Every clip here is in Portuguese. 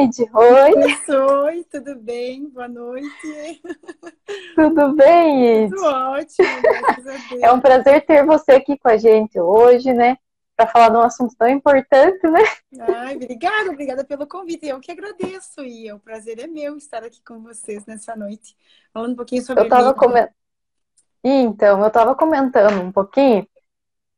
Neide. Oi. Oi, tudo bem? Boa noite. Tudo bem, Neide? Tudo ótimo, É um prazer ter você aqui com a gente hoje, né? Para falar de um assunto tão importante, né? Ai, obrigada, obrigada pelo convite. Eu que agradeço e o prazer é meu estar aqui com vocês nessa noite, falando um pouquinho sobre Eu tava comentando. Então, eu estava comentando um pouquinho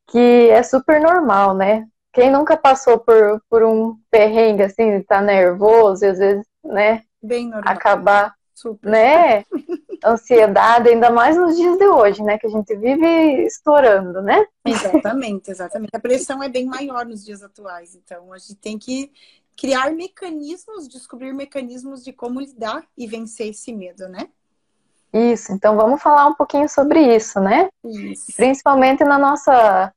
que é super normal, né? Quem nunca passou por, por um perrengue assim, tá nervoso e às vezes, né? Bem normal. Acabar, Super. né? Ansiedade, ainda mais nos dias de hoje, né? Que a gente vive estourando, né? Exatamente, exatamente. A pressão é bem maior nos dias atuais, então a gente tem que criar mecanismos, descobrir mecanismos de como lidar e vencer esse medo, né? Isso, então vamos falar um pouquinho sobre isso, né? Isso. Principalmente na nossa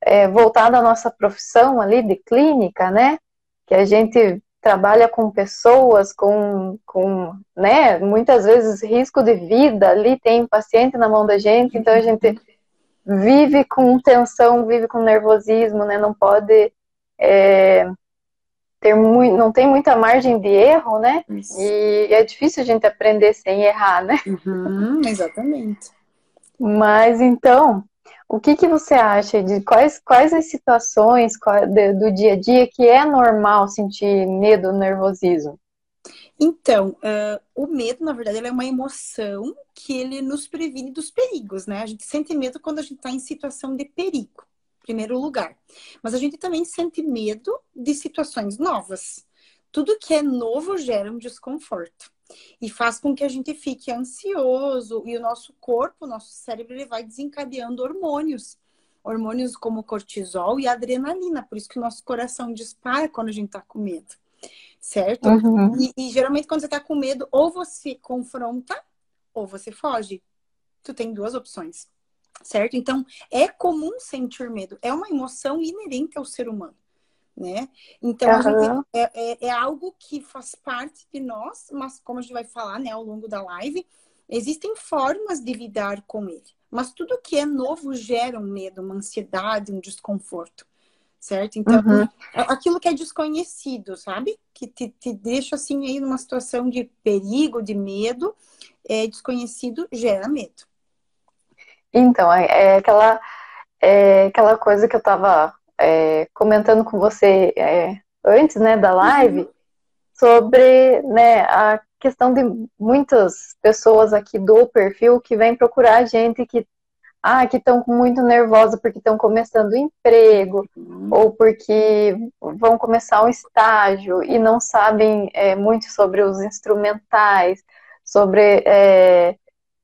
é, voltada à nossa profissão ali de clínica, né? Que a gente trabalha com pessoas com, com né, muitas vezes risco de vida ali, tem paciente na mão da gente, então a gente vive com tensão, vive com nervosismo, né? Não pode é, ter muito, não tem muita margem de erro, né? Isso. E é difícil a gente aprender sem errar, né? Uhum, exatamente. Mas então, o que, que você acha de quais, quais as situações do dia a dia que é normal sentir medo, nervosismo? Então, uh, o medo, na verdade, é uma emoção que ele nos previne dos perigos, né? A gente sente medo quando a gente está em situação de perigo, em primeiro lugar. Mas a gente também sente medo de situações novas. Tudo que é novo gera um desconforto e faz com que a gente fique ansioso e o nosso corpo, o nosso cérebro, ele vai desencadeando hormônios. Hormônios como cortisol e adrenalina, por isso que o nosso coração dispara quando a gente tá com medo. Certo? Uhum. E, e, geralmente quando você tá com medo, ou você confronta ou você foge. Tu tem duas opções. Certo? Então, é comum sentir medo. É uma emoção inerente ao ser humano né? Então, uhum. é, é, é, algo que faz parte de nós, mas como a gente vai falar, né, ao longo da live, existem formas de lidar com ele. Mas tudo que é novo gera um medo, uma ansiedade, um desconforto, certo? Então, uhum. aquilo que é desconhecido, sabe? Que te, te deixa, assim, aí numa situação de perigo, de medo, é desconhecido, gera medo. Então, é, é aquela, é aquela coisa que eu tava é, comentando com você é, antes né, da live sobre né, a questão de muitas pessoas aqui do perfil que vêm procurar a gente que ah, que estão muito nervosas porque estão começando o emprego uhum. ou porque vão começar um estágio e não sabem é, muito sobre os instrumentais, sobre é,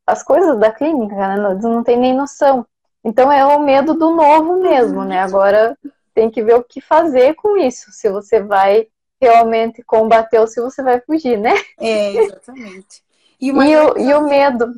as coisas da clínica, né? não, não tem nem noção. Então é o medo do novo mesmo, né? Agora tem que ver o que fazer com isso, se você vai realmente combater ou se você vai fugir, né? É, exatamente. E, e, o, e o medo?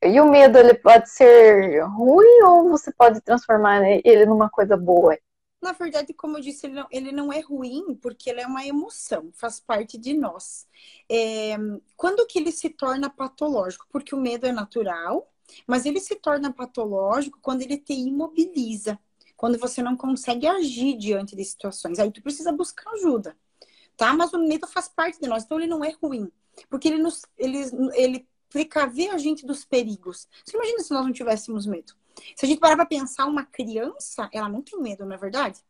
E o medo, ele pode ser ruim ou você pode transformar ele numa coisa boa? Na verdade, como eu disse, ele não, ele não é ruim porque ele é uma emoção, faz parte de nós. É, quando que ele se torna patológico? Porque o medo é natural, mas ele se torna patológico quando ele te imobiliza, quando você não consegue agir diante de situações. Aí tu precisa buscar ajuda, tá? Mas o medo faz parte de nós, então ele não é ruim, porque ele nos ele, ele precaver a gente dos perigos. Você imagina se nós não tivéssemos medo? Se a gente parar para pensar, uma criança, ela não tem medo, não é verdade?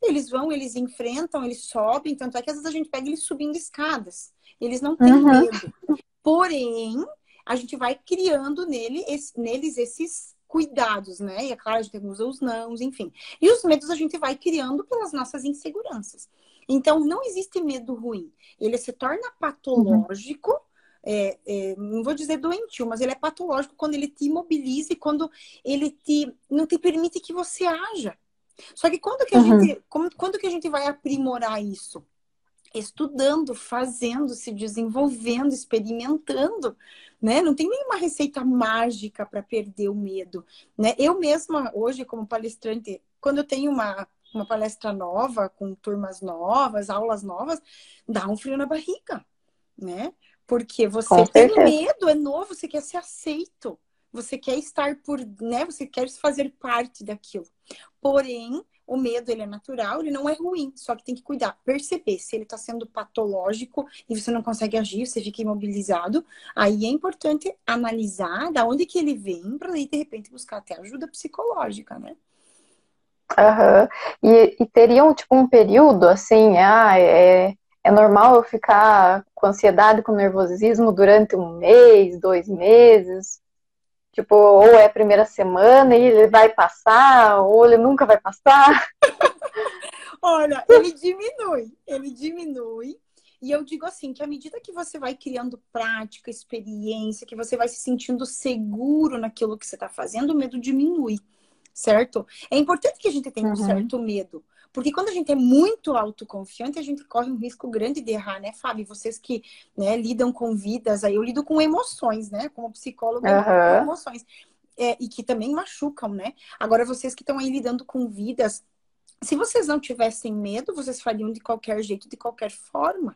Eles vão, eles enfrentam, eles sobem, tanto é que às vezes a gente pega eles subindo escadas. Eles não têm uhum. medo. Porém, a gente vai criando nele, esse, neles esses cuidados, né? E é claro, a gente usa os nãos, enfim. E os medos a gente vai criando pelas nossas inseguranças. Então, não existe medo ruim. Ele se torna patológico, uhum. é, é, não vou dizer doentio, mas ele é patológico quando ele te imobiliza e quando ele te, não te permite que você haja. Só que quando que a uhum. gente, quando que a gente vai aprimorar isso? Estudando, fazendo, se desenvolvendo, experimentando, né? Não tem nenhuma receita mágica para perder o medo, né? Eu mesma hoje como palestrante, quando eu tenho uma uma palestra nova, com turmas novas, aulas novas, dá um frio na barriga, né? Porque você tem medo, é novo, você quer ser aceito, você quer estar por, né? Você quer fazer parte daquilo. Porém, O medo, ele é natural, ele não é ruim, só que tem que cuidar, perceber se ele está sendo patológico e você não consegue agir, você fica imobilizado. Aí é importante analisar da onde que ele vem para aí, de repente, buscar até ajuda psicológica, né? Uhum. E, e teriam, tipo, um período, assim, ah, é, é normal eu ficar com ansiedade, com nervosismo durante um mês, dois meses? Tipo, ou é a primeira semana e ele vai passar, ou ele nunca vai passar? Olha, ele diminui, ele diminui. E eu digo assim, que à medida que você vai criando prática, experiência, que você vai se sentindo seguro naquilo que você está fazendo, o medo diminui, certo? É importante que a gente tenha um uhum. certo medo. Porque quando a gente é muito autoconfiante, a gente corre um risco grande de errar, né, Fábio? Vocês que né, lidam com vidas, aí eu lido com emoções, né? Como psicólogo, uhum. com emoções. É, e que também machucam, né? Agora, vocês que estão aí lidando com vidas, se vocês não tivessem medo, vocês fariam de qualquer jeito, de qualquer forma,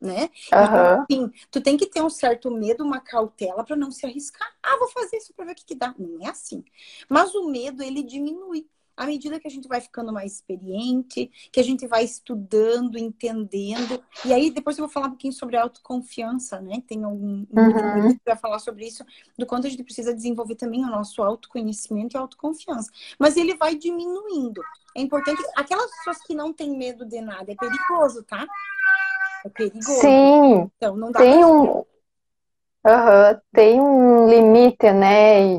né? Uhum. Então, assim, tu tem que ter um certo medo, uma cautela para não se arriscar. Ah, vou fazer isso para ver o que, que dá. Não é assim. Mas o medo, ele diminui à medida que a gente vai ficando mais experiente, que a gente vai estudando, entendendo. E aí depois eu vou falar um pouquinho sobre autoconfiança, né? Tem um, um uhum. vai falar sobre isso, do quanto a gente precisa desenvolver também o nosso autoconhecimento e autoconfiança. Mas ele vai diminuindo. É importante. Aquelas pessoas que não têm medo de nada, é perigoso, tá? É perigoso. Sim. Então não dá tem um. Uhum, tem um limite, né?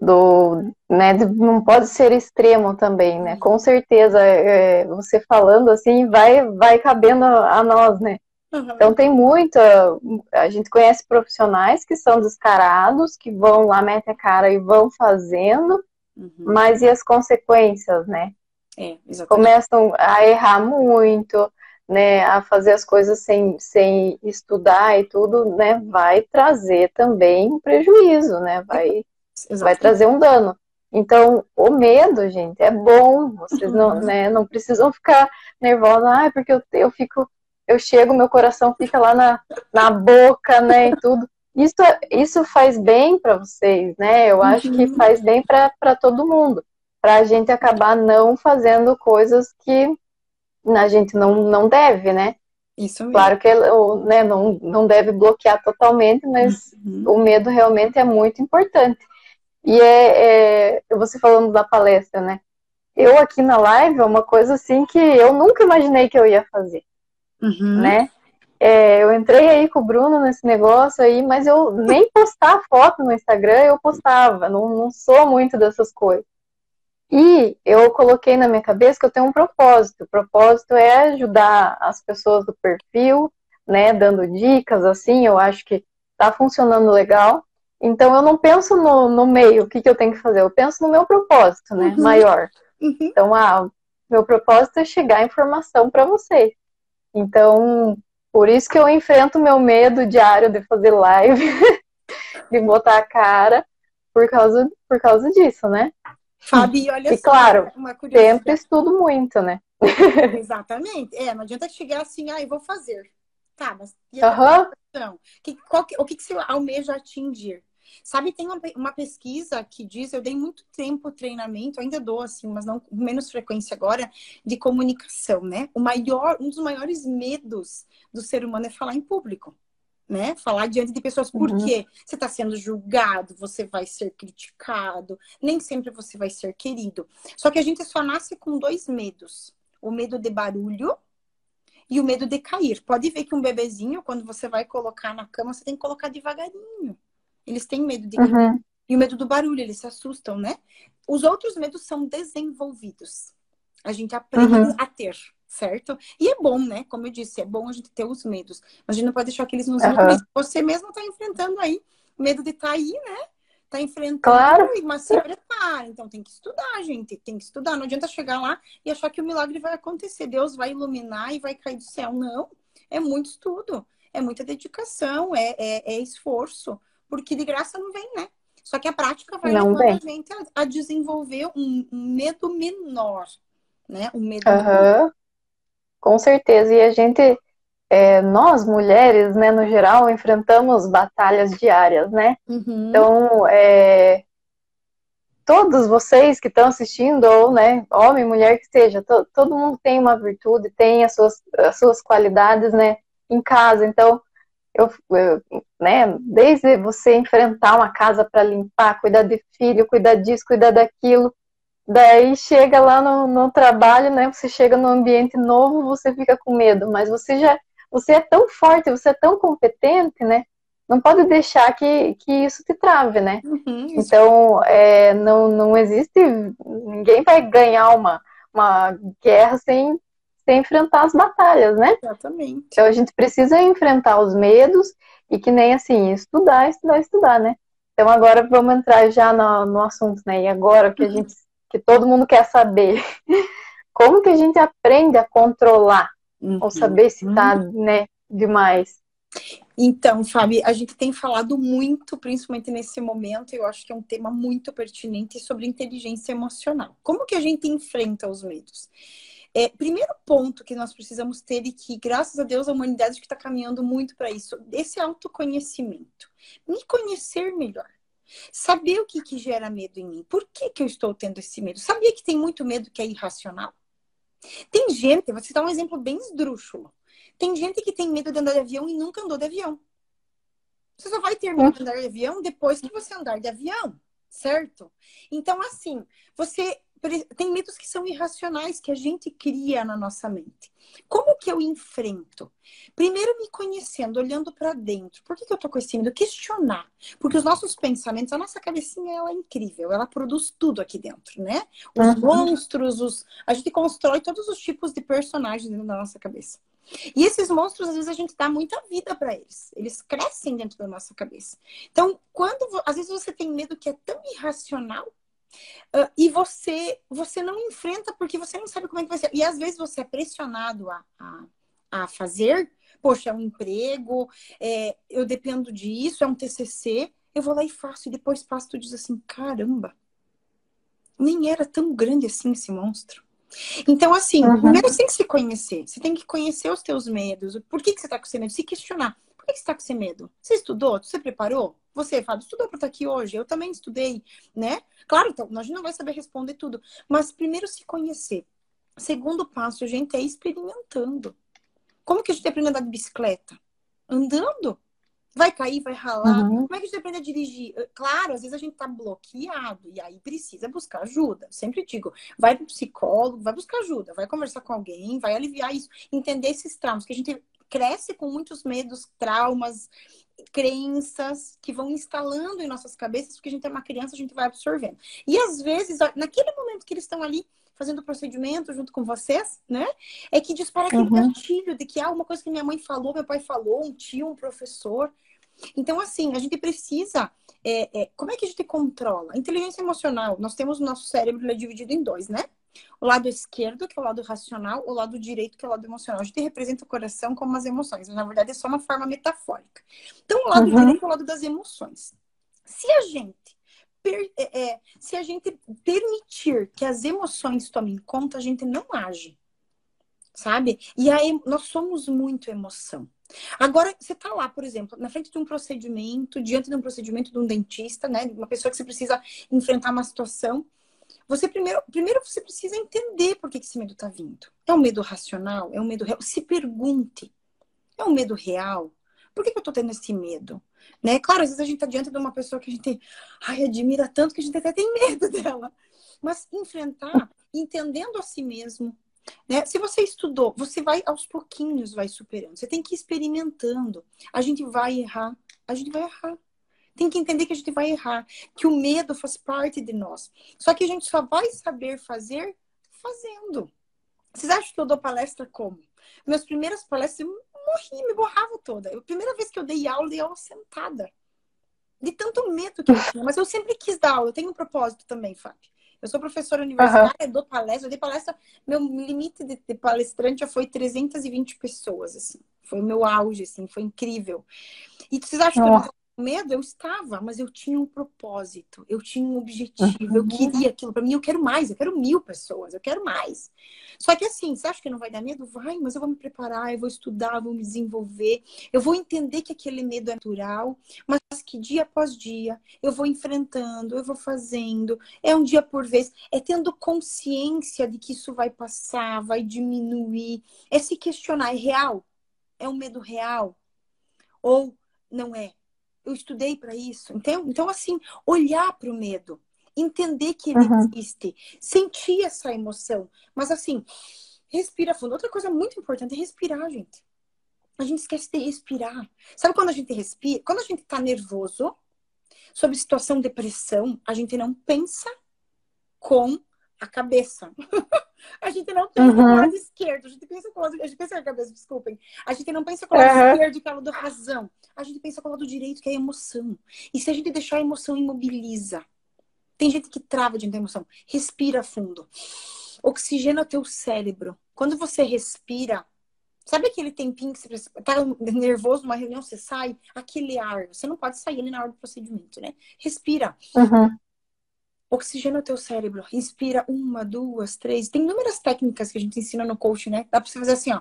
Do né não pode ser extremo também né? Com certeza é, você falando assim vai vai cabendo a nós né? Uhum. então tem muita a gente conhece profissionais que são descarados que vão lá metem a cara e vão fazendo uhum. mas e as consequências né? É, começam a errar muito né? A fazer as coisas sem, sem estudar e tudo né? Vai trazer também prejuízo né? Vai Vai trazer um dano. Então, o medo, gente, é bom. Vocês não, uhum. né, não precisam ficar nervosos, ah, porque eu, eu fico, eu chego, meu coração fica lá na, na boca, né, e tudo. Isso, isso faz bem para vocês, né? Eu acho que uhum. faz bem para todo mundo. Para a gente acabar não fazendo coisas que a gente não, não deve, né? Isso mesmo. Claro que né, não, não deve bloquear totalmente, mas uhum. o medo realmente é muito importante. E é, é, você falando da palestra, né? Eu aqui na live é uma coisa assim que eu nunca imaginei que eu ia fazer, uhum. né? É, eu entrei aí com o Bruno nesse negócio aí, mas eu nem postar foto no Instagram eu postava, não, não sou muito dessas coisas. E eu coloquei na minha cabeça que eu tenho um propósito. O propósito é ajudar as pessoas do perfil, né, dando dicas assim, eu acho que tá funcionando legal. Então eu não penso no, no meio, o que, que eu tenho que fazer, eu penso no meu propósito, né? Uhum. Maior. Uhum. Então, ah, meu propósito é chegar a informação para vocês. Então, por isso que eu enfrento meu medo diário de fazer live, de botar a cara, por causa, por causa disso, né? Fabi, olha e, só. claro, sempre estudo muito, né? Exatamente. É, não adianta chegar assim, ah, eu vou fazer. Tá, mas e a uhum. que, qual que, o que, que você almeja atingir? Sabe, tem uma, uma, pesquisa que diz, eu dei muito tempo treinamento, ainda dou assim, mas não menos frequência agora, de comunicação, né? O maior, um dos maiores medos do ser humano é falar em público. Né? Falar diante de pessoas, uhum. quê? Você está sendo julgado, você vai ser criticado, nem sempre você vai ser querido. Só que a gente só nasce com dois medos: o medo de barulho e o medo de cair. Pode ver que um bebezinho, quando você vai colocar na cama, você tem que colocar devagarinho. Eles têm medo de uhum. E o medo do barulho, eles se assustam, né? Os outros medos são desenvolvidos. A gente aprende uhum. a ter, certo? E é bom, né? Como eu disse, é bom a gente ter os medos. Mas a gente não pode deixar que eles nos uhum. Você mesmo está enfrentando aí medo de estar tá aí, né? Tá enfrentando, claro. mas se prepara. Então tem que estudar, gente. Tem que estudar. Não adianta chegar lá e achar que o milagre vai acontecer. Deus vai iluminar e vai cair do céu. Não. É muito estudo. É muita dedicação. É, é, é esforço porque de graça não vem, né? Só que a prática vai não levando a gente a, a desenvolver um, um, medo menor, né? Um medo uhum. menor. Com certeza. E a gente, é, nós mulheres, né, no geral, enfrentamos batalhas diárias, né? Uhum. Então, é, todos vocês que estão assistindo, ou né, homem, mulher que seja, to, todo mundo tem uma virtude, tem as suas, as suas qualidades, né, em casa. Então, eu, eu né, desde você enfrentar uma casa para limpar, cuidar de filho, cuidar disso, cuidar daquilo, daí chega lá no, no trabalho, né, você chega num ambiente novo, você fica com medo, mas você já, você é tão forte, você é tão competente, né, não pode deixar que, que isso te trave, né? Uhum, então, é, não, não existe. Ninguém vai ganhar uma, uma guerra sem, sem enfrentar as batalhas, né? Exatamente. Então, a gente precisa enfrentar os medos e que nem assim, estudar, estudar, estudar, né? Então, agora vamos entrar já no, no assunto, né? E agora que a gente, que todo mundo quer saber, como que a gente aprende a controlar uhum. ou saber se tá, uhum. né, demais? Então, Fábio, a gente tem falado muito, principalmente nesse momento, eu acho que é um tema muito pertinente sobre inteligência emocional. Como que a gente enfrenta os medos? É, primeiro ponto que nós precisamos ter e que, graças a Deus, a humanidade está caminhando muito para isso, esse autoconhecimento. Me conhecer melhor. Saber o que, que gera medo em mim. Por que, que eu estou tendo esse medo? Sabia que tem muito medo que é irracional? Tem gente, vou citar um exemplo bem esdrúxulo. Tem gente que tem medo de andar de avião e nunca andou de avião. Você só vai ter medo de andar de avião depois que você andar de avião, certo? Então, assim, você tem medos que são irracionais que a gente cria na nossa mente. Como que eu enfrento? Primeiro me conhecendo, olhando para dentro. Por que, que eu tô com esse medo? Questionar. Porque os nossos pensamentos, a nossa cabecinha ela é incrível, ela produz tudo aqui dentro, né? Os uhum. monstros, os... a gente constrói todos os tipos de personagens dentro da nossa cabeça. E esses monstros, às vezes, a gente dá muita vida para eles. Eles crescem dentro da nossa cabeça. Então, quando às vezes você tem medo que é tão irracional uh, e você você não enfrenta porque você não sabe como é que vai ser. E às vezes você é pressionado a, a, a fazer. Poxa, é um emprego, é, eu dependo disso, é um TCC. Eu vou lá e faço. E depois passo e diz assim: caramba, nem era tão grande assim esse monstro. Então, assim, uhum. primeiro você tem que se conhecer. Você tem que conhecer os teus medos. Por que, que você tá com esse medo? Se questionar. Por que, que você tá com esse medo? Você estudou? Você preparou? Você, Fábio, estudou para estar aqui hoje? Eu também estudei, né? Claro, então, a gente não vai saber responder tudo. Mas primeiro se conhecer. Segundo passo, gente, é experimentando. Como que a gente aprende a andar de bicicleta? Andando. Vai cair, vai ralar. Uhum. Como é que a gente aprende a dirigir? Eh, claro, às vezes a gente tá bloqueado e aí precisa buscar ajuda. Sempre digo, vai pro psicólogo, vai buscar ajuda, vai conversar com alguém, vai aliviar isso, entender esses traumas, que a gente cresce com muitos medos, traumas, crenças que vão instalando em nossas cabeças, porque a gente é uma criança, a gente vai absorvendo. E às vezes, naquele momento que eles estão ali fazendo o procedimento junto com vocês, né? É que dispara aquele uhum. gatilho de que há ah, uma coisa que minha mãe falou, meu pai falou, um tio, um professor. Então, assim, a gente precisa. É, é, como é que a gente controla? Inteligência emocional, nós temos o nosso cérebro ele é dividido em dois, né? O lado esquerdo, que é o lado racional, o lado direito, que é o lado emocional. A gente representa o coração como as emoções, mas na verdade é só uma forma metafórica. Então, o lado uhum. direito é o lado das emoções. Se a gente per, é, é, se a gente permitir que as emoções tomem conta, a gente não age. Sabe? E aí nós somos muito emoção. Agora, você está lá, por exemplo, na frente de um procedimento, diante de um procedimento de um dentista, né? Uma pessoa que você precisa enfrentar uma situação. Você primeiro, primeiro você precisa entender por que esse medo está vindo. É um medo racional? É um medo real? Se pergunte. É um medo real? Por que, que eu estou tendo esse medo? Né? Claro, às vezes a gente está diante de uma pessoa que a gente ai, admira tanto que a gente até tem medo dela. Mas enfrentar, entendendo a si mesmo, né? Se você estudou, você vai aos pouquinhos vai superando. Você tem que ir experimentando. A gente vai errar, a gente vai errar. Tem que entender que a gente vai errar, que o medo faz parte de nós. Só que a gente só vai saber fazer fazendo. Vocês acham que eu dou palestra como? Meus primeiras palestras eu morri, me borrava toda. A primeira vez que eu dei aula, eu dei aula sentada. De tanto medo que eu tinha. Mas eu sempre quis dar aula. Eu tenho um propósito também, Fábio. Eu sou professora universitária, uhum. dou palestra, eu dei palestra, meu limite de, de, palestrante já foi 320 pessoas, assim. Foi o meu auge, assim, foi incrível. E vocês acham que eu medo, eu estava, mas eu tinha um propósito, eu tinha um objetivo, uhum. eu queria aquilo para mim, eu quero mais, eu quero mil pessoas, eu quero mais. Só que assim, você acha que não vai dar medo? Vai, mas eu vou me preparar, eu vou estudar, eu vou me desenvolver, eu vou entender que aquele medo é natural, mas que dia após dia eu vou enfrentando, eu vou fazendo, é um dia por vez, é tendo consciência de que isso vai passar, vai diminuir, é se questionar, é real? É um medo real? Ou não é? Eu estudei para isso. Então, então, assim, olhar para o medo, entender que ele uhum. existe, sentir essa emoção. Mas, assim, respira fundo. Outra coisa muito importante é respirar, gente. A gente esquece de respirar. Sabe quando a gente respira? Quando a gente tá nervoso, sobre situação de depressão, a gente não pensa com a cabeça. a gente não pensa uhum. com o lado esquerdo, a gente pensa com o lado, a gente pensa com a cabeça, desculpem. A gente não pensa com o lado uhum. esquerdo, que é o lado da razão. A gente pensa com o lado direito, que é a emoção. E se a gente deixar a emoção imobiliza, tem gente que trava diante da emoção. Respira fundo. Oxigena o teu cérebro. Quando você respira, sabe aquele tempinho que você tá nervoso numa reunião, você sai? Aquele ar. Você não pode sair ali na hora do procedimento, né? Respira. Uhum. Oxigena o teu cérebro. Inspira uma, duas, três. Tem inúmeras técnicas que a gente ensina no coach, né? Dá pra você fazer assim, ó.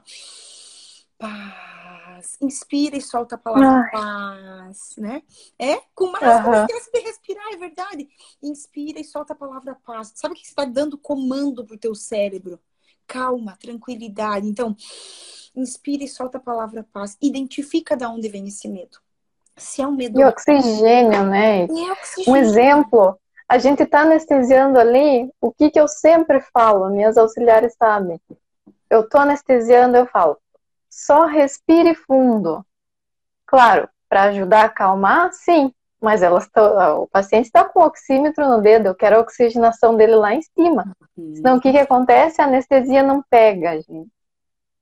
Paz. Inspira e solta a palavra Ai. paz, né? É? Com mais, uhum. esquece de respirar, é verdade. Inspira e solta a palavra paz. Sabe o que você está dando comando pro teu cérebro? Calma, tranquilidade. Então, inspira e solta a palavra paz. Identifica de onde vem esse medo. Se é um medo. E oxigênio, né? E oxigênio. Um exemplo a gente está anestesiando ali, o que, que eu sempre falo, minhas auxiliares sabem. Eu estou anestesiando, eu falo, só respire fundo. Claro, para ajudar a acalmar, sim, mas elas tão, o paciente está com o oxímetro no dedo, eu quero a oxigenação dele lá em cima. Uhum. Senão, o que, que acontece? A anestesia não pega, gente.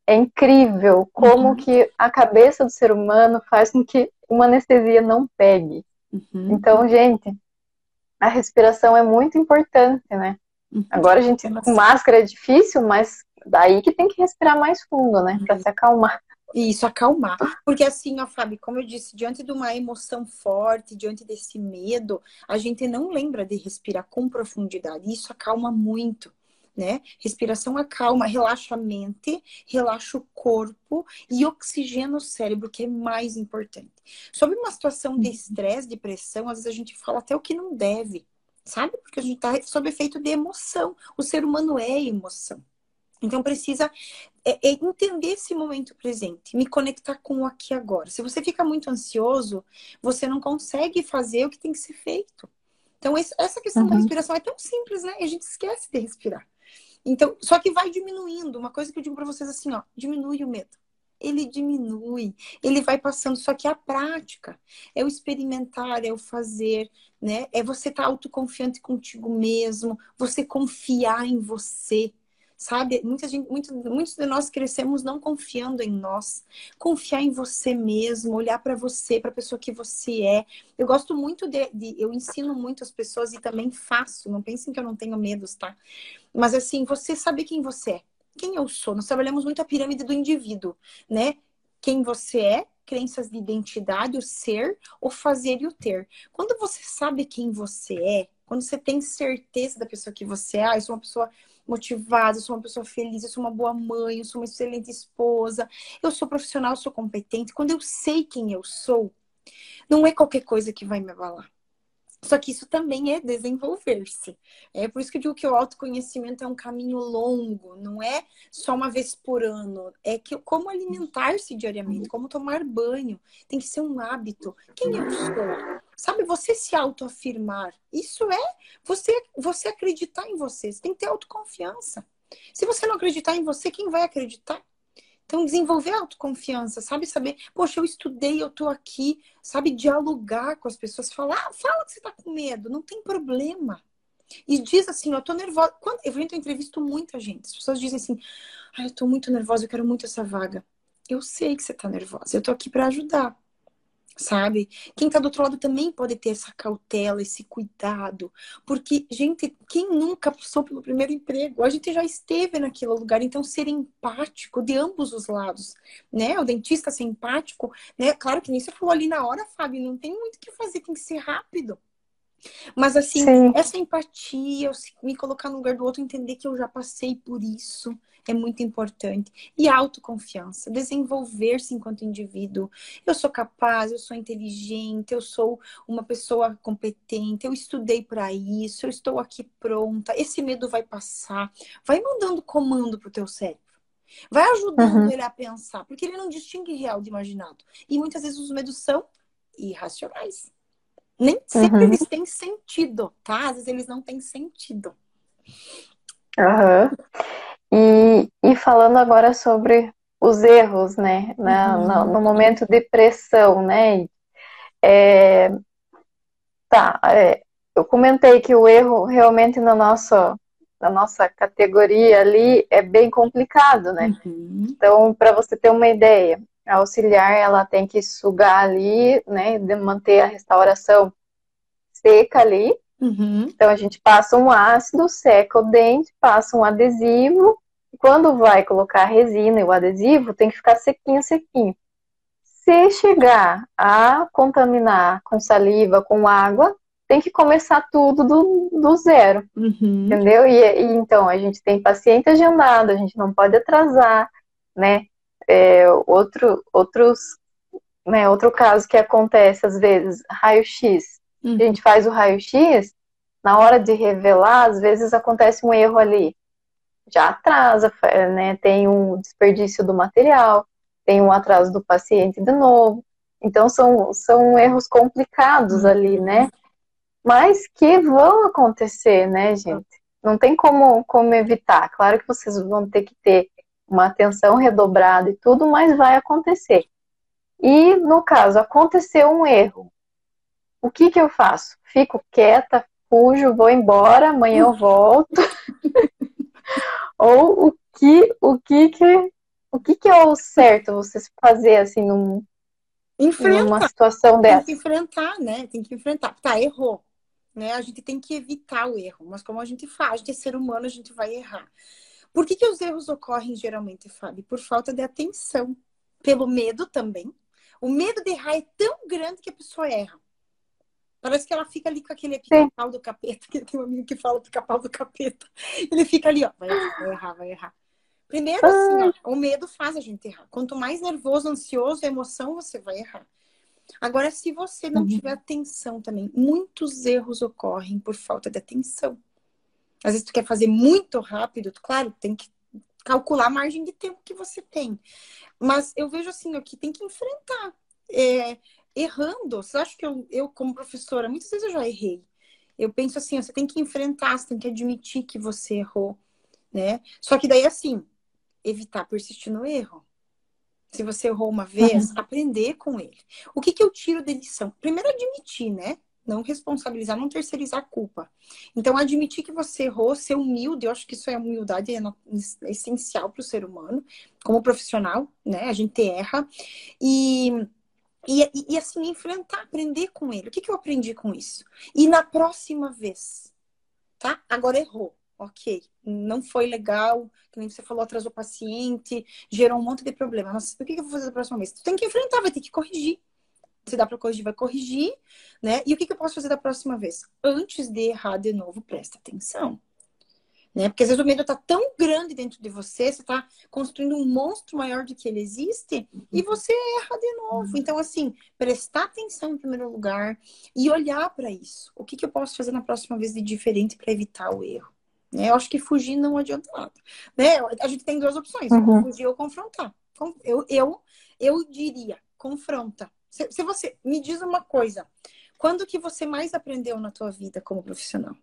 É incrível como uhum. que a cabeça do ser humano faz com que uma anestesia não pegue. Uhum. Então, gente, a respiração é muito importante, né? Uhum. Agora a gente com máscara é difícil, mas daí que tem que respirar mais fundo, né? Pra se acalmar. Isso, acalmar. Porque assim, ó, Fábio, como eu disse, diante de uma emoção forte, diante desse medo, a gente não lembra de respirar com profundidade. Isso acalma muito né? Respiração acalma, relaxa a mente, relaxa o corpo e oxigena o cérebro, que é mais importante. Sobre uma situação de uhum. estresse, de pressão, às vezes a gente fala até o que não deve, sabe? Porque a gente está sob efeito de emoção. O ser humano é emoção. Então precisa é, é entender esse momento presente, me conectar com o aqui e agora. Se você fica muito ansioso, você não consegue fazer o que tem que ser feito. Então, essa questão uhum. da respiração é tão simples, né? E a gente esquece de respirar. Então, só que vai diminuindo. Uma coisa que eu digo para vocês assim, ó, diminui o medo. Ele diminui, ele vai passando, só que a prática é o experimentar, é o fazer, né? É você estar tá autoconfiante contigo mesmo, você confiar em você, sabe? Muita gente, muito, muitos de nós crescemos não confiando em nós. Confiar em você mesmo, olhar para você, para a pessoa que você é. Eu gosto muito de, de, eu ensino muito as pessoas e também faço. Não pensem que eu não tenho medos, tá? Mas assim, você saber quem você é. Quem eu sou? Nós trabalhamos muito a pirâmide do indivíduo, né? Quem você é, crenças de identidade, o ser, o fazer e o ter. Quando você sabe quem você é, quando você tem certeza da pessoa que você é, ah, eu sou uma pessoa motivada, eu sou uma pessoa feliz, eu sou uma boa mãe, eu sou uma excelente esposa, eu sou profissional, eu sou competente. Quando eu sei quem eu sou, não é qualquer coisa que vai me abalar. Só que isso também é desenvolver-se. É por isso que eu digo que o autoconhecimento é um caminho longo, não é só uma vez por ano. É que como alimentar-se diariamente, como tomar banho, tem que ser um hábito. Quem eu sou? Sabe, você se autoafirmar. Isso é você você acreditar em você. Você tem que ter autoconfiança. Se você não acreditar em você, quem vai acreditar? Então, desenvolver autoconfiança, sabe? Saber, poxa, eu estudei, eu tô aqui, sabe? Dialogar com as pessoas, falar, ah, fala que você tá com medo, não tem problema. E diz assim, eu tô nervosa. Quando eu entrevisto muita gente, as pessoas dizem assim, ah, eu tô muito nervosa, eu quero muito essa vaga. Eu sei que você tá nervosa, eu tô aqui para ajudar. Sabe? Quem tá do outro lado também pode ter essa cautela, esse cuidado, porque, gente, quem nunca passou pelo primeiro emprego? A gente já esteve naquele lugar, então ser empático de ambos os lados, né? O dentista ser empático, né? Claro que nem você falou ali na hora, Fábio, não tem muito o que fazer, tem que ser rápido. Mas assim, Sim. essa empatia, me colocar no lugar do outro, entender que eu já passei por isso, é muito importante. E autoconfiança, desenvolver-se enquanto indivíduo. Eu sou capaz, eu sou inteligente, eu sou uma pessoa competente, eu estudei para isso, eu estou aqui pronta. Esse medo vai passar. Vai mandando comando pro teu cérebro. Vai ajudando uhum. ele a pensar, porque ele não distingue real de imaginado. E muitas vezes os medos são irracionais. Nem sempre uhum. eles têm sentido, tá? Às vezes eles não têm sentido. Uhum. E, e falando agora sobre os erros, né? Na, uhum. no, no, momento de pressão, né? É, tá, é, eu comentei que o erro realmente na nossa, na nossa categoria ali é bem complicado, né? Uhum. Então, para você ter uma ideia, a auxiliar ela tem que sugar ali, né? De manter a restauração seca ali. Uhum. Então a gente passa um ácido, seca o dente, passa um adesivo quando vai colocar a resina e o adesivo, tem que ficar sequinho, sequinho. Se chegar a contaminar com saliva, com água, tem que começar tudo do, do zero, uhum. entendeu? E, e, então a gente tem paciente agendado, a gente não pode atrasar, né? É, outro, outros, né? Outro caso que acontece às vezes, raio-x. Uhum. A gente faz o raio-x, na hora de revelar, às vezes acontece um erro ali já atrasa, né? Tem um desperdício do material, tem um atraso do paciente de novo. Então são, são erros complicados ali, né? Mas que vão acontecer, né, gente? Não tem como, como evitar. Claro que vocês vão ter que ter uma atenção redobrada e tudo, mas vai acontecer. E no caso, aconteceu um erro. O que que eu faço? Fico quieta, fujo, vou embora, amanhã eu volto. Ou o que, o que que, o que que é o certo você fazer assim num, Enfrenta. numa situação dessa? Tem que enfrentar, né? Tem que enfrentar. Tá, errou. Né? A gente tem que evitar o erro, mas como a gente faz, a gente é ser humano, a gente vai errar. Por que, que os erros ocorrem geralmente, Fábio? Por falta de atenção, pelo medo também. O medo de errar é tão grande que a pessoa erra. Parece que ela fica ali com aquele pica-pau do capeta, que tem um amigo que fala pica-pau do capeta. Ele fica ali, ó, vai errar, vai errar, vai errar. Primeiro, assim, ó, o medo faz a gente errar. Quanto mais nervoso, ansioso, emoção, você vai errar. Agora, se você não uhum. tiver atenção também, muitos erros ocorrem por falta de atenção. Às vezes tu quer fazer muito rápido, claro, tem que calcular a margem de tempo que você tem. Mas eu vejo assim, ó, que tem que enfrentar. É, errando. Você acha que eu, eu, como professora, muitas vezes eu já errei. Eu penso assim, você tem que enfrentar, você tem que admitir que você errou, né? Só que daí, assim, evitar persistir no erro. Se você errou uma vez, uhum. aprender com ele. O que, que eu tiro da lição? Primeiro, admitir, né? Não responsabilizar, não terceirizar a culpa. Então, admitir que você errou, ser humilde, eu acho que isso é humildade, é, é essencial para o ser humano, como profissional, né? A gente erra. E e, e, e, assim, enfrentar, aprender com ele. O que, que eu aprendi com isso? E na próxima vez, tá? Agora errou. Ok, não foi legal, que nem você falou, atrasou o paciente, gerou um monte de problema. Mas o que, que eu vou fazer da próxima vez? Tu tem que enfrentar, vai ter que corrigir. Se dá para corrigir, vai corrigir, né? E o que, que eu posso fazer da próxima vez? Antes de errar de novo, presta atenção né? Porque às vezes o medo está tão grande dentro de você, você está construindo um monstro maior do que ele existe e uhum. você erra de novo. Então, assim, prestar atenção em primeiro lugar e olhar para isso. O que, que eu posso fazer na próxima vez de diferente para evitar o erro? Né? Eu acho que fugir não adianta nada. Né? A gente tem duas opções: uhum. fugir ou confrontar. Eu, eu, eu diria, confronta. Se, se você me diz uma coisa, quando que você mais aprendeu na tua vida como profissional?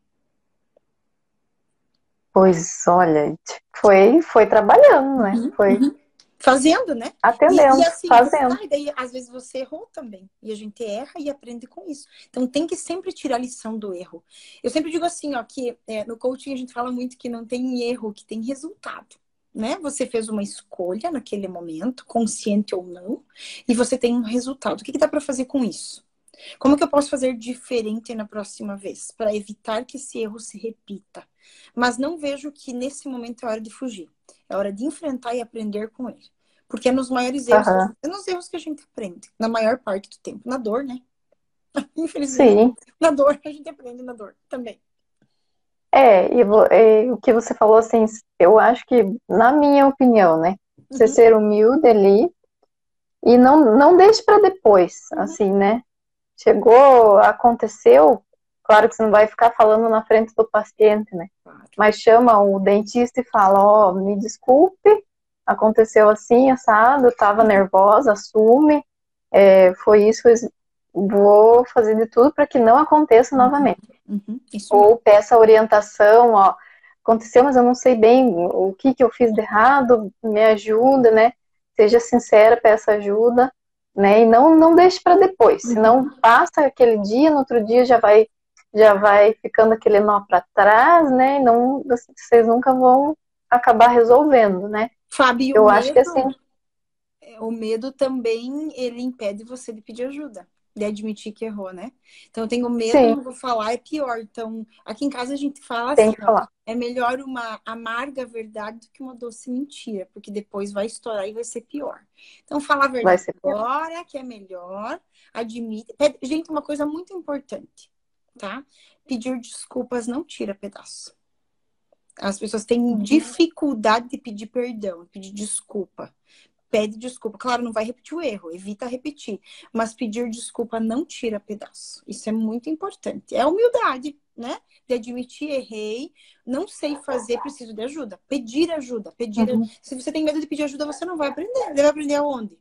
Pois, olha, foi, foi trabalhando, né? Uhum, foi. Uhum. Fazendo, né? Atendendo, e, e assim, fazendo. Você, daí, às vezes você errou também. E a gente erra e aprende com isso. Então tem que sempre tirar a lição do erro. Eu sempre digo assim, ó, que é, no coaching a gente fala muito que não tem erro, que tem resultado. né? Você fez uma escolha naquele momento, consciente ou não, e você tem um resultado. O que, que dá para fazer com isso? Como que eu posso fazer diferente na próxima vez para evitar que esse erro se repita? Mas não vejo que nesse momento é hora de fugir. É hora de enfrentar e aprender com ele. Porque é nos maiores erros, uhum. é nos erros que a gente aprende, na maior parte do tempo. Na dor, né? Infelizmente. Sim. Na dor, a gente aprende na dor também. É, e, e, o que você falou, assim, eu acho que, na minha opinião, né? Você uhum. ser humilde ali e não, não deixe para depois, uhum. assim, né? Chegou, aconteceu, claro que você não vai ficar falando na frente do paciente, né? Mas chama o dentista e fala, ó, oh, me desculpe, aconteceu assim, assado, eu tava nervosa, assume, é, foi isso, vou fazer de tudo para que não aconteça uhum. novamente. Uhum, Ou peça orientação, ó, aconteceu, mas eu não sei bem o que, que eu fiz de errado, me ajuda, né? Seja sincera, peça ajuda, né? E não, não deixe para depois, uhum. senão passa aquele dia, no outro dia já vai já vai ficando aquele nó para trás, né? E não, vocês nunca vão acabar resolvendo, né? Fábio, eu acho medo, que assim o medo também ele impede você de pedir ajuda de admitir que errou, né? Então eu tenho medo, Sim. não vou falar, é pior. Então, aqui em casa a gente fala Tem assim, que falar. é melhor uma amarga verdade do que uma doce mentira, porque depois vai estourar e vai ser pior. Então, falar a verdade agora, que é melhor, admite. Gente, uma coisa muito importante, tá? Pedir desculpas não tira pedaço. As pessoas têm uhum. dificuldade de pedir perdão, pedir desculpa pede desculpa. Claro, não vai repetir o erro, evita repetir. Mas pedir desculpa não tira pedaço. Isso é muito importante. É humildade, né? De admitir, errei, não sei fazer, preciso de ajuda. Pedir ajuda. Pedir. Uhum. Se você tem medo de pedir ajuda, você não vai aprender. Você vai aprender aonde?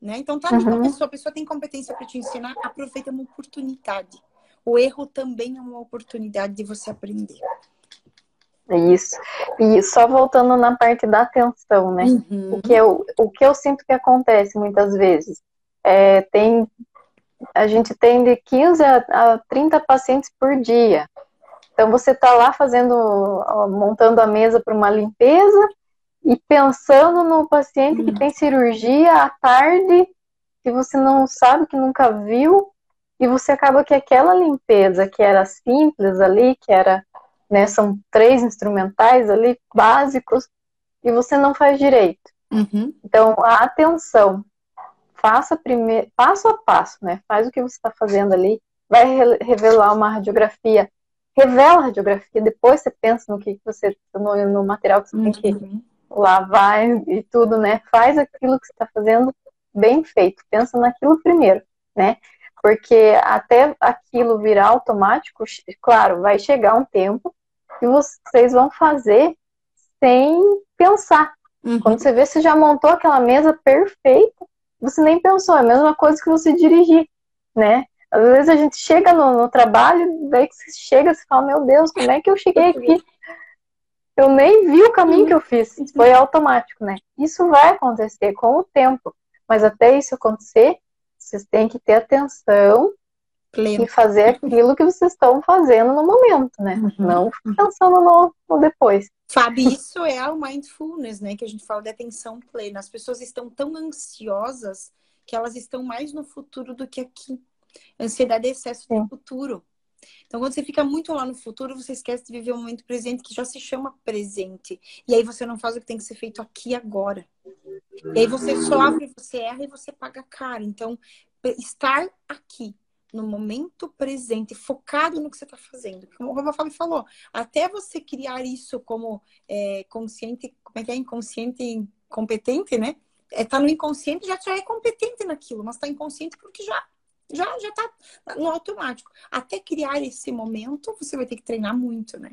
Né? Então, tá uhum. a pessoa, a pessoa tem competência para te ensinar, aproveita uma oportunidade. O erro também é uma oportunidade de você aprender. Isso. E só voltando na parte da atenção, né? Uhum. O, que eu, o que eu sinto que acontece muitas vezes é, tem a gente tem de 15 a, a 30 pacientes por dia. Então você está lá fazendo, montando a mesa para uma limpeza e pensando no paciente uhum. que tem cirurgia à tarde, que você não sabe, que nunca viu, e você acaba que aquela limpeza que era simples ali, que era né? São três instrumentais ali básicos e você não faz direito. Uhum. Então, a atenção, faça primeiro, passo a passo, né? Faz o que você está fazendo ali, vai revelar uma radiografia, revela a radiografia, depois você pensa no que você, no, no material que você uhum. tem que uhum. lavar e tudo, né? Faz aquilo que você está fazendo bem feito, pensa naquilo primeiro, né? Porque até aquilo virar automático, claro, vai chegar um tempo que vocês vão fazer sem pensar. Uhum. Quando você vê, você já montou aquela mesa perfeita, você nem pensou, é a mesma coisa que você dirigir, né? Às vezes a gente chega no, no trabalho, daí que você chega e fala, meu Deus, como é que eu cheguei aqui? Eu nem vi o caminho que eu fiz, foi automático, né? Isso vai acontecer com o tempo, mas até isso acontecer, vocês têm que ter atenção Pleno. e fazer aquilo que vocês estão fazendo no momento, né? Uhum. Não pensando no, no depois. Fábio, isso é o mindfulness, né? Que a gente fala de atenção plena. As pessoas estão tão ansiosas que elas estão mais no futuro do que aqui. Ansiedade é excesso Sim. do futuro. Então, quando você fica muito lá no futuro, você esquece de viver o momento presente, que já se chama presente. E aí você não faz o que tem que ser feito aqui agora. E aí você sofre, você erra e você paga caro. Então, estar aqui, no momento presente, focado no que você está fazendo. Como o Fábio falou, até você criar isso como é, consciente, como é que é? Inconsciente competente, né? É, tá no inconsciente, já, já é competente naquilo, mas está inconsciente porque já já já tá no automático. Até criar esse momento, você vai ter que treinar muito, né?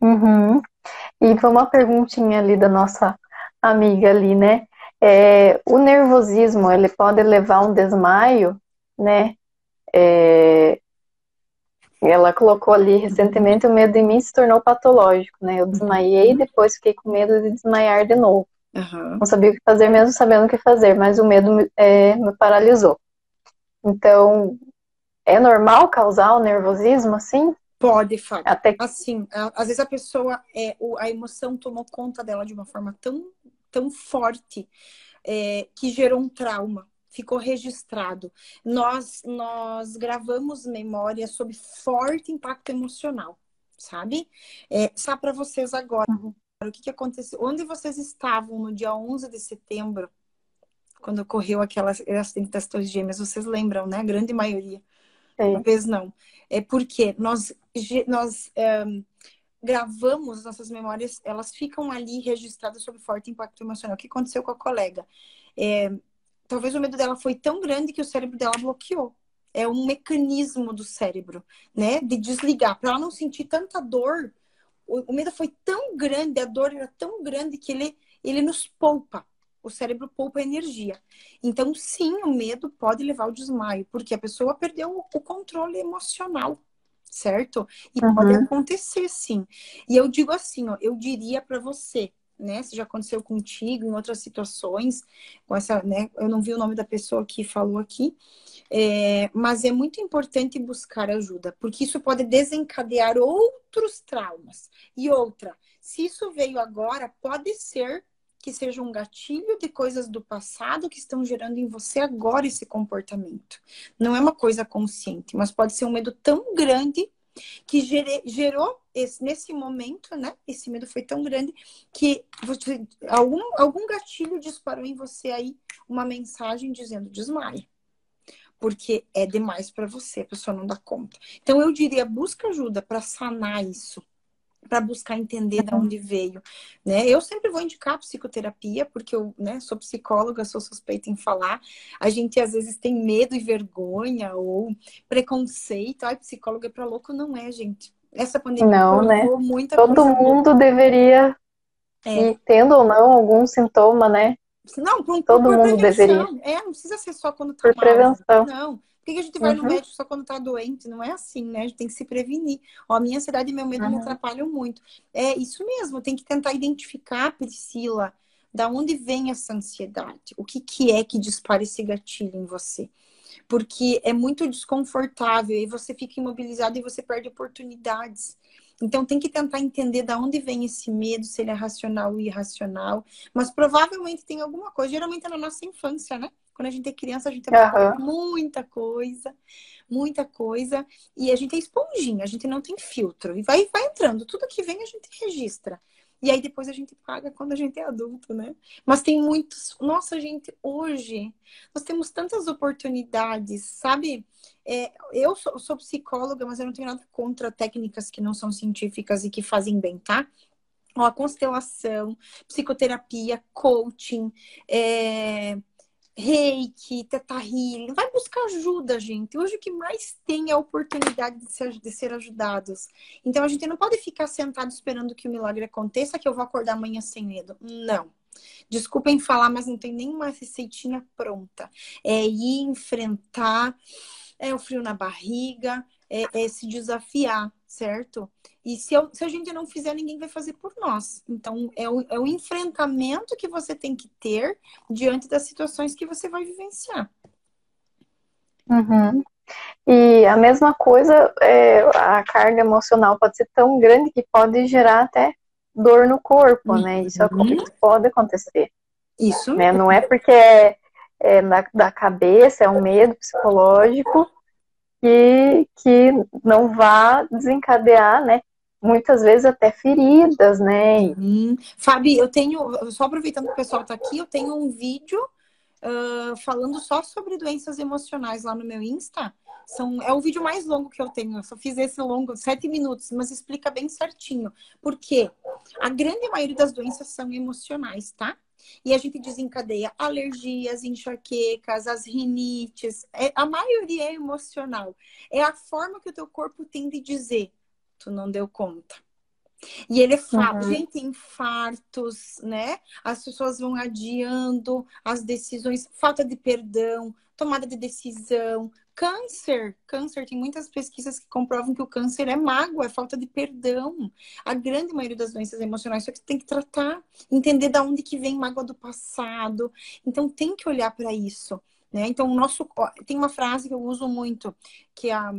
Uhum. E foi uma perguntinha ali da nossa amiga ali, né? É, o nervosismo, ele pode levar a um desmaio, né? É, ela colocou ali recentemente o medo em mim se tornou patológico, né? Eu desmaiei e depois fiquei com medo de desmaiar de novo. Uhum. Não sabia o que fazer, mesmo sabendo o que fazer, mas o medo me, é, me paralisou. Então, é normal causar o nervosismo assim? Pode, Fábio. Até... Assim, às vezes a pessoa, é, a emoção tomou conta dela de uma forma tão, tão forte é, que gerou um trauma ficou registrado. Nós, nós gravamos memória sob forte impacto emocional, sabe? É, só para vocês agora, uhum. o que, que aconteceu? Onde vocês estavam no dia 11 de setembro, quando ocorreu aquela acidente das Torres Gêmeas? Vocês lembram, né? A grande maioria. Talvez não. É porque nós, nós um, gravamos nossas memórias, elas ficam ali registradas sob forte impacto emocional. O que aconteceu com a colega? É, talvez o medo dela foi tão grande que o cérebro dela bloqueou. É um mecanismo do cérebro, né? De desligar, para ela não sentir tanta dor. O, o medo foi tão grande, a dor era tão grande que ele, ele nos poupa. O cérebro poupa energia. Então, sim, o medo pode levar ao desmaio, porque a pessoa perdeu o controle emocional certo? E uhum. pode acontecer sim. E eu digo assim, ó, eu diria para você, né? Se já aconteceu contigo em outras situações, com essa, né? Eu não vi o nome da pessoa que falou aqui, é, mas é muito importante buscar ajuda, porque isso pode desencadear outros traumas. E outra, se isso veio agora, pode ser que seja um gatilho de coisas do passado que estão gerando em você agora esse comportamento. Não é uma coisa consciente, mas pode ser um medo tão grande que gerou esse, nesse momento, né? Esse medo foi tão grande que você, algum, algum gatilho disparou em você aí uma mensagem dizendo desmaia. Porque é demais para você, a pessoa não dá conta. Então eu diria, busca ajuda para sanar isso para buscar entender de onde veio, né? Eu sempre vou indicar psicoterapia porque eu, né, sou psicóloga, sou suspeita em falar. A gente às vezes tem medo e vergonha ou preconceito. Ai, psicóloga é para louco não é, gente. Essa pandemia não, né? muita Todo mundo deveria é. e tendo ou não algum sintoma, né? Não, por, todo por mundo deveria. É, não precisa ser só quando tá por mal. prevenção. Não. Que a gente vai uhum. no médico só quando tá doente? Não é assim, né? A gente tem que se prevenir. Ó, a minha ansiedade e meu medo uhum. me atrapalham muito. É isso mesmo, tem que tentar identificar, Priscila, da onde vem essa ansiedade? O que, que é que dispara esse gatilho em você? Porque é muito desconfortável e você fica imobilizado e você perde oportunidades. Então tem que tentar entender da onde vem esse medo, se ele é racional ou irracional. Mas provavelmente tem alguma coisa. Geralmente é na nossa infância, né? Quando a gente é criança, a gente uhum. muita coisa, muita coisa. E a gente é esponjinha, a gente não tem filtro. E vai, vai entrando. Tudo que vem a gente registra. E aí depois a gente paga quando a gente é adulto, né? Mas tem muitos. Nossa, gente, hoje nós temos tantas oportunidades, sabe? É, eu sou, sou, psicóloga, mas eu não tenho nada contra técnicas que não são científicas e que fazem bem, tá? Ó, a constelação, psicoterapia, coaching, é, reiki, teta healing, vai buscar ajuda, gente. Hoje o que mais tem é a oportunidade de ser, de ser ajudados. Então a gente não pode ficar sentado esperando que o milagre aconteça, que eu vou acordar amanhã sem medo. Não. Desculpem falar, mas não tem nenhuma receitinha pronta. É ir enfrentar, é o frio na barriga, é, é se desafiar, certo? E se, eu, se, a gente não fizer, ninguém vai fazer por nós. Então, é o, é o enfrentamento que você tem que ter diante das situações que você vai vivenciar. Uhum. E a mesma coisa, é, a carga emocional pode ser tão grande que pode gerar até dor no corpo, uhum. né? Isso, uhum. isso pode acontecer. Isso. Né? Não é porque é, é na, da cabeça, é um medo psicológico que, que não vá desencadear, né? muitas vezes até feridas, né? Hum. Fabi, eu tenho, só aproveitando que o pessoal está aqui, eu tenho um vídeo uh, falando só sobre doenças emocionais lá no meu Insta. São, é o vídeo mais longo que eu tenho. Eu só fiz esse longo, sete minutos, mas explica bem certinho. Por quê? A grande maioria das doenças são emocionais, tá? E a gente desencadeia alergias, enxaquecas, as rinites. É, a maioria é emocional. É a forma que o teu corpo tem de dizer tu não deu conta. E ele fala, uhum. gente, infartos, né? As pessoas vão adiando as decisões, falta de perdão, tomada de decisão, câncer. Câncer, tem muitas pesquisas que comprovam que o câncer é mágoa, é falta de perdão. A grande maioria das doenças emocionais, só que tem que tratar, entender da onde que vem mágoa do passado. Então tem que olhar para isso, né? Então o nosso tem uma frase que eu uso muito, que é a,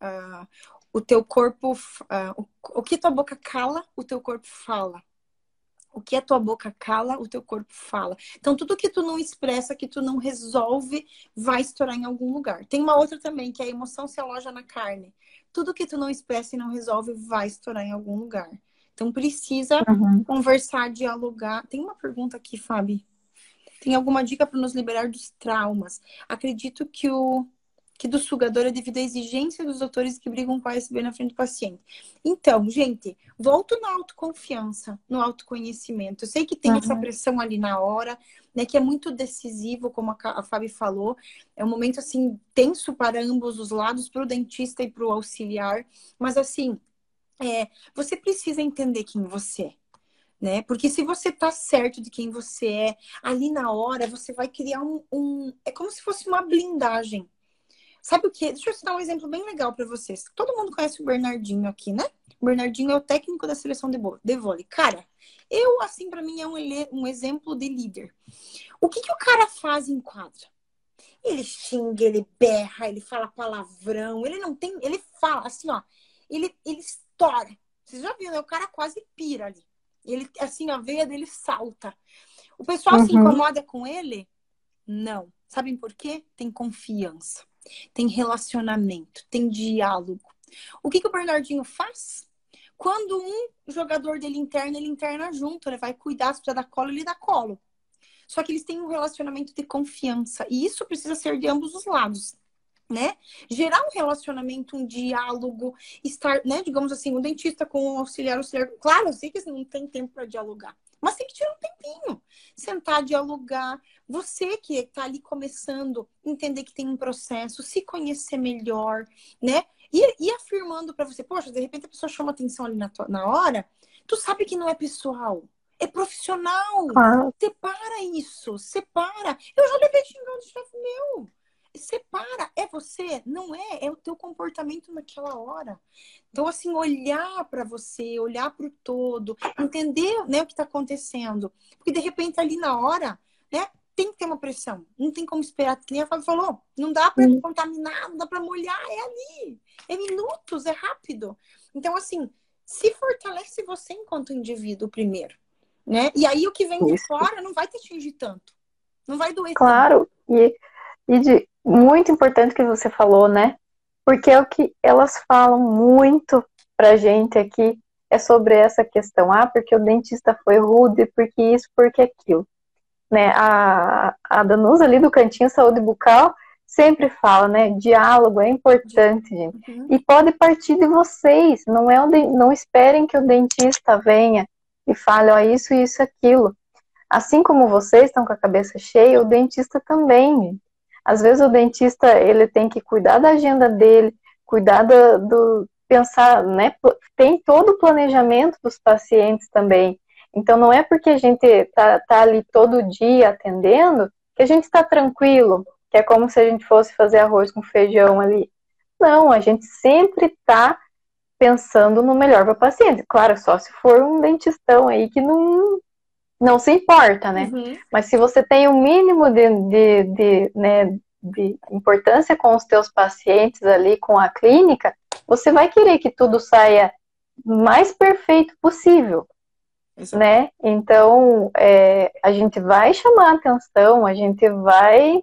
a o teu corpo, o que tua boca cala, o teu corpo fala. O que a tua boca cala, o teu corpo fala. Então, tudo que tu não expressa, que tu não resolve, vai estourar em algum lugar. Tem uma outra também, que é a emoção se aloja na carne. Tudo que tu não expressa e não resolve, vai estourar em algum lugar. Então, precisa uhum. conversar, dialogar. Tem uma pergunta aqui, Fabi. Tem alguma dica para nos liberar dos traumas? Acredito que o que do sugador é devido à exigência dos doutores que brigam com a ASB na frente do paciente. Então, gente, volto na autoconfiança, no autoconhecimento. Eu sei que tem uhum. essa pressão ali na hora, né, que é muito decisivo, como a, a Fábio falou. É um momento, assim, tenso para ambos os lados, para o dentista e para o auxiliar. Mas, assim, é, você precisa entender quem você é. Né? Porque se você tá certo de quem você é, ali na hora você vai criar um, um é como se fosse uma blindagem Sabe o que? Deixa eu citar um exemplo bem legal para vocês. Todo mundo conhece o Bernardinho aqui, né? O Bernardinho é o técnico da seleção de, de vôlei. Cara, eu, assim, para mim é um, um exemplo de líder. O que, que o cara faz em quadra? Ele xinga, ele berra, ele fala palavrão, ele não tem. Ele fala assim, ó. Ele, ele estoura. Vocês já viram, né? O cara quase pira ali. Ele, assim, a veia dele salta. O pessoal uhum. se incomoda com ele? Não. Sabem por quê? Tem confiança tem relacionamento, tem diálogo. O que, que o Bernardinho faz? Quando um jogador dele interna, ele interna junto, ele vai cuidar, se precisa dar colo, ele dá colo. Só que eles têm um relacionamento de confiança. E isso precisa ser de ambos os lados. Né? Gerar um relacionamento, um diálogo, estar, né, digamos assim, o um dentista com o auxiliar, auxiliar. Claro, eu sei que não tem tempo para dialogar, mas tem que tirar um tempinho. Sentar, dialogar. Você que está ali começando, entender que tem um processo, se conhecer melhor, né? E, e afirmando para você, poxa, de repente a pessoa chama atenção ali na, tua, na hora, tu sabe que não é pessoal, é profissional. Ah. Separa isso, separa. Eu já levei xingão de chefe meu separa, é você, não é, é o teu comportamento naquela hora. Então, assim, olhar para você, olhar para o todo, entender né, o que está acontecendo. Porque, de repente, ali na hora, né, tem que ter uma pressão. Não tem como esperar, que nem a Fábio falou, não dá para contaminar, não dá para molhar, é ali. É minutos, é rápido. Então, assim, se fortalece você enquanto indivíduo primeiro, né? E aí o que vem de fora não vai te atingir tanto. Não vai doer Claro, tanto. e, e de, muito importante que você falou, né? Porque é o que elas falam muito pra gente aqui é sobre essa questão. Ah, porque o dentista foi rude, porque isso, porque aquilo. Né? A, a Danusa ali do Cantinho Saúde Bucal sempre fala, né? Diálogo é importante, gente. Uhum. E pode partir de vocês. Não, é de, não esperem que o dentista venha e fale, ó, isso, isso, aquilo. Assim como vocês estão com a cabeça cheia, o dentista também. Às vezes o dentista ele tem que cuidar da agenda dele, cuidar do, do pensar, né? Tem todo o planejamento dos pacientes também. Então não é porque a gente tá, tá ali todo dia atendendo que a gente está tranquilo, que é como se a gente fosse fazer arroz com feijão ali. Não, a gente sempre está pensando no melhor para o paciente. Claro, só se for um dentistão aí que não não se importa, né? Uhum. Mas se você tem o um mínimo de, de, de, né, de importância com os teus pacientes ali, com a clínica, você vai querer que tudo saia mais perfeito possível, Exato. né? Então, é, a gente vai chamar atenção, a gente vai,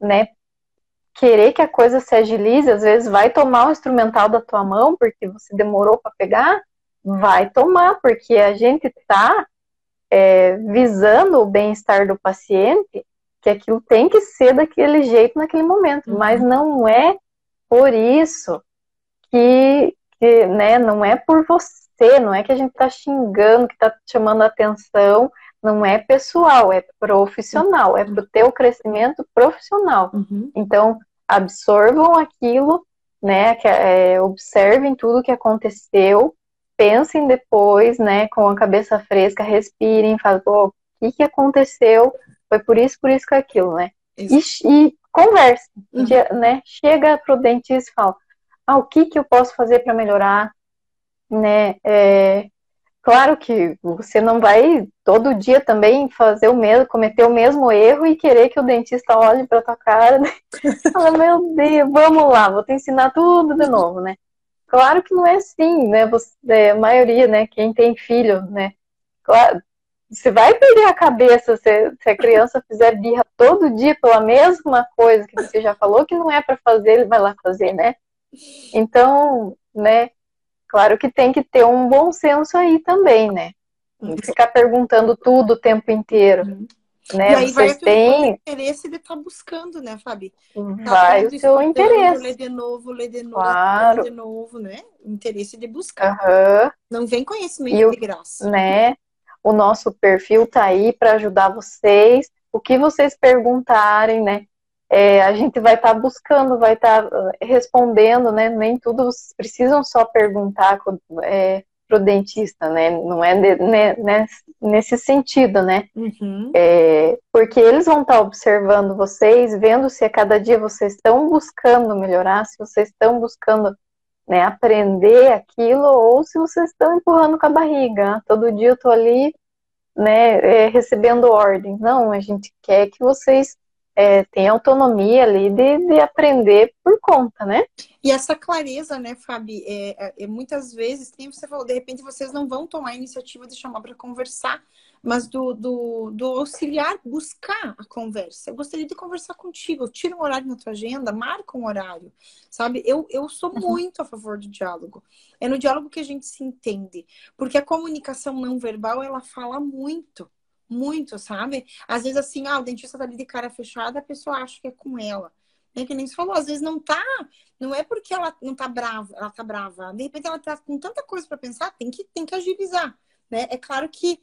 né, querer que a coisa se agilize, às vezes vai tomar o instrumental da tua mão porque você demorou para pegar, vai tomar, porque a gente tá é, visando o bem-estar do paciente, que aquilo tem que ser daquele jeito naquele momento, uhum. mas não é por isso que, que, né, não é por você, não é que a gente está xingando, que está chamando atenção, não é pessoal, é profissional, uhum. é para o teu crescimento profissional. Uhum. Então, absorvam aquilo, né, que, é, observem tudo que aconteceu, pensem depois, né, com a cabeça fresca, respirem, falem, pô, o que, que aconteceu? Foi por isso, por isso que aquilo, né? E, e converse, uhum. né? Chega pro dentista e fala, ah, o que que eu posso fazer para melhorar, né? É, claro que você não vai todo dia também fazer o mesmo, cometer o mesmo erro e querer que o dentista olhe para tua cara, né? fala, meu Deus, vamos lá, vou te ensinar tudo de novo, né? Claro que não é assim, né? Você, é, a maioria, né? Quem tem filho, né? Claro, você vai perder a cabeça se, se, a criança fizer birra todo dia pela mesma coisa que você já falou que não é para fazer, ele vai lá fazer, né? Então, né? Claro que tem que ter um bom senso aí também, né? Não ficar perguntando tudo o tempo inteiro. Né? E aí Vocês vai têm... o interesse de estar tá buscando, né, Fabi? Tá vai o seu interesse. Ler de novo, ler de novo, claro. ler de novo, né? Interesse de buscar. Uhum. Não vem conhecimento de graça. Né? O nosso perfil tá aí para ajudar vocês. O que vocês perguntarem, né? É, a gente vai estar tá buscando, vai estar tá eh, respondendo, né? Nem tudo vocês precisam só perguntar é, pro dentista, né? Não é de, né, nesse sentido, né? Uhum. É, porque eles vão estar tá observando vocês, vendo se a cada dia vocês estão buscando melhorar, se vocês estão buscando né, aprender aquilo, ou se vocês estão empurrando com a barriga. Todo dia eu tô ali, né, é, recebendo ordem. Não, a gente quer que vocês é, tem autonomia ali de, de aprender por conta, né? E essa clareza, né, Fabi, é, é, é muitas vezes, tem você falou, de repente vocês não vão tomar a iniciativa de chamar para conversar, mas do, do, do, auxiliar buscar a conversa. Eu gostaria de conversar contigo, tira um horário na tua agenda, marca um horário, sabe? Eu, eu sou uhum. muito a favor do diálogo. É no diálogo que a gente se entende, porque a comunicação não verbal, ela fala muito muito, sabe? Às vezes, assim, ah, o dentista tá ali de cara fechada, a pessoa acha que é com ela. É que nem você falou, às vezes não tá, não é porque ela não tá brava, ela tá brava. De repente ela tá com tanta coisa para pensar, tem que, tem que agilizar, né? É claro que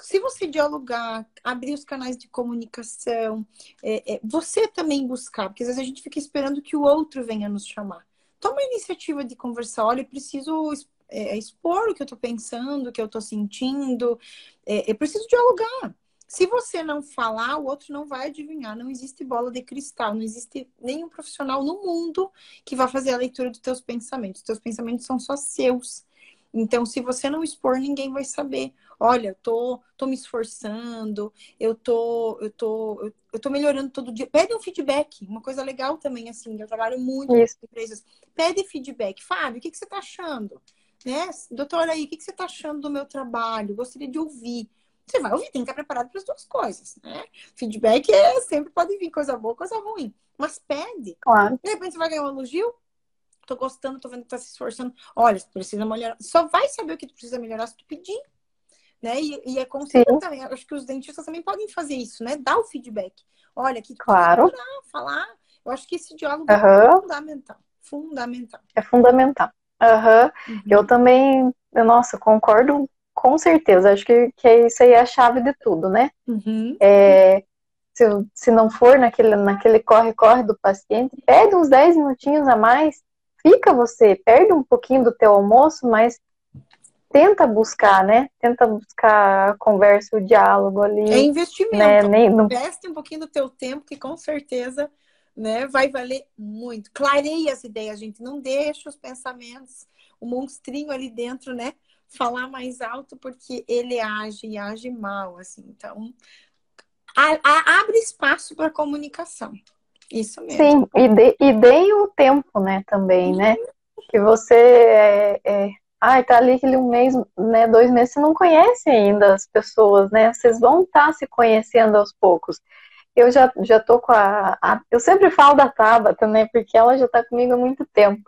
se você dialogar, abrir os canais de comunicação, é, é, você também buscar, porque às vezes a gente fica esperando que o outro venha nos chamar. Toma a iniciativa de conversar, olha, eu preciso é, expor o que eu estou pensando, o que eu estou sentindo. É, eu preciso dialogar. Se você não falar, o outro não vai adivinhar. Não existe bola de cristal, não existe nenhum profissional no mundo que vá fazer a leitura dos teus pensamentos. Os teus pensamentos são só seus. Então, se você não expor, ninguém vai saber. Olha, eu tô, tô me esforçando, eu tô, eu tô, eu, tô melhorando todo dia. Pede um feedback, uma coisa legal também, assim, eu trabalho muito com empresas. Pede feedback. Fábio, o que, que você tá achando? Né? Doutora, aí, o que, você está achando do meu trabalho? Gostaria de ouvir. Você vai ouvir, tem que estar preparado para as duas coisas, né? Feedback é sempre pode vir coisa boa, coisa ruim. Mas pede. Claro. De repente você vai ganhar um elogio. Tô gostando, tô vendo que tá se esforçando. Olha, você precisa melhorar. Só vai saber o que tu precisa melhorar se tu pedir. Né? E, e é consciente também. Acho que os dentistas também podem fazer isso, né? Dar o feedback. Olha, que claro. Melhorar, falar. Eu acho que esse diálogo uhum. é fundamental. Fundamental. É fundamental. Uhum. Eu também, nossa, concordo com certeza. Acho que, que isso aí é a chave de tudo, né? Uhum. É, se, se não for naquele, naquele corre-corre do paciente, pede uns 10 minutinhos a mais, fica você, perde um pouquinho do teu almoço, mas tenta buscar, né? Tenta buscar a conversa, o diálogo ali. É investimento. Né? Nem, não... Investe um pouquinho do teu tempo, que com certeza né? Vai valer muito. Clareia as ideias, gente. Não deixa os pensamentos, o monstrinho ali dentro, né? Falar mais alto, porque ele age e age mal, assim. Então, a, a, abre espaço para comunicação. Isso mesmo. Sim, e, de, e dê o tempo, né, também, né? uhum. né? Que você é, é... Ai, tá ali aquele um mês, né, dois meses, você não conhece ainda as pessoas, né? Vocês vão estar tá se conhecendo aos poucos eu já, já tô com a, a, Eu sempre falo da Tabata, né? Porque ela já tá comigo há muito tempo.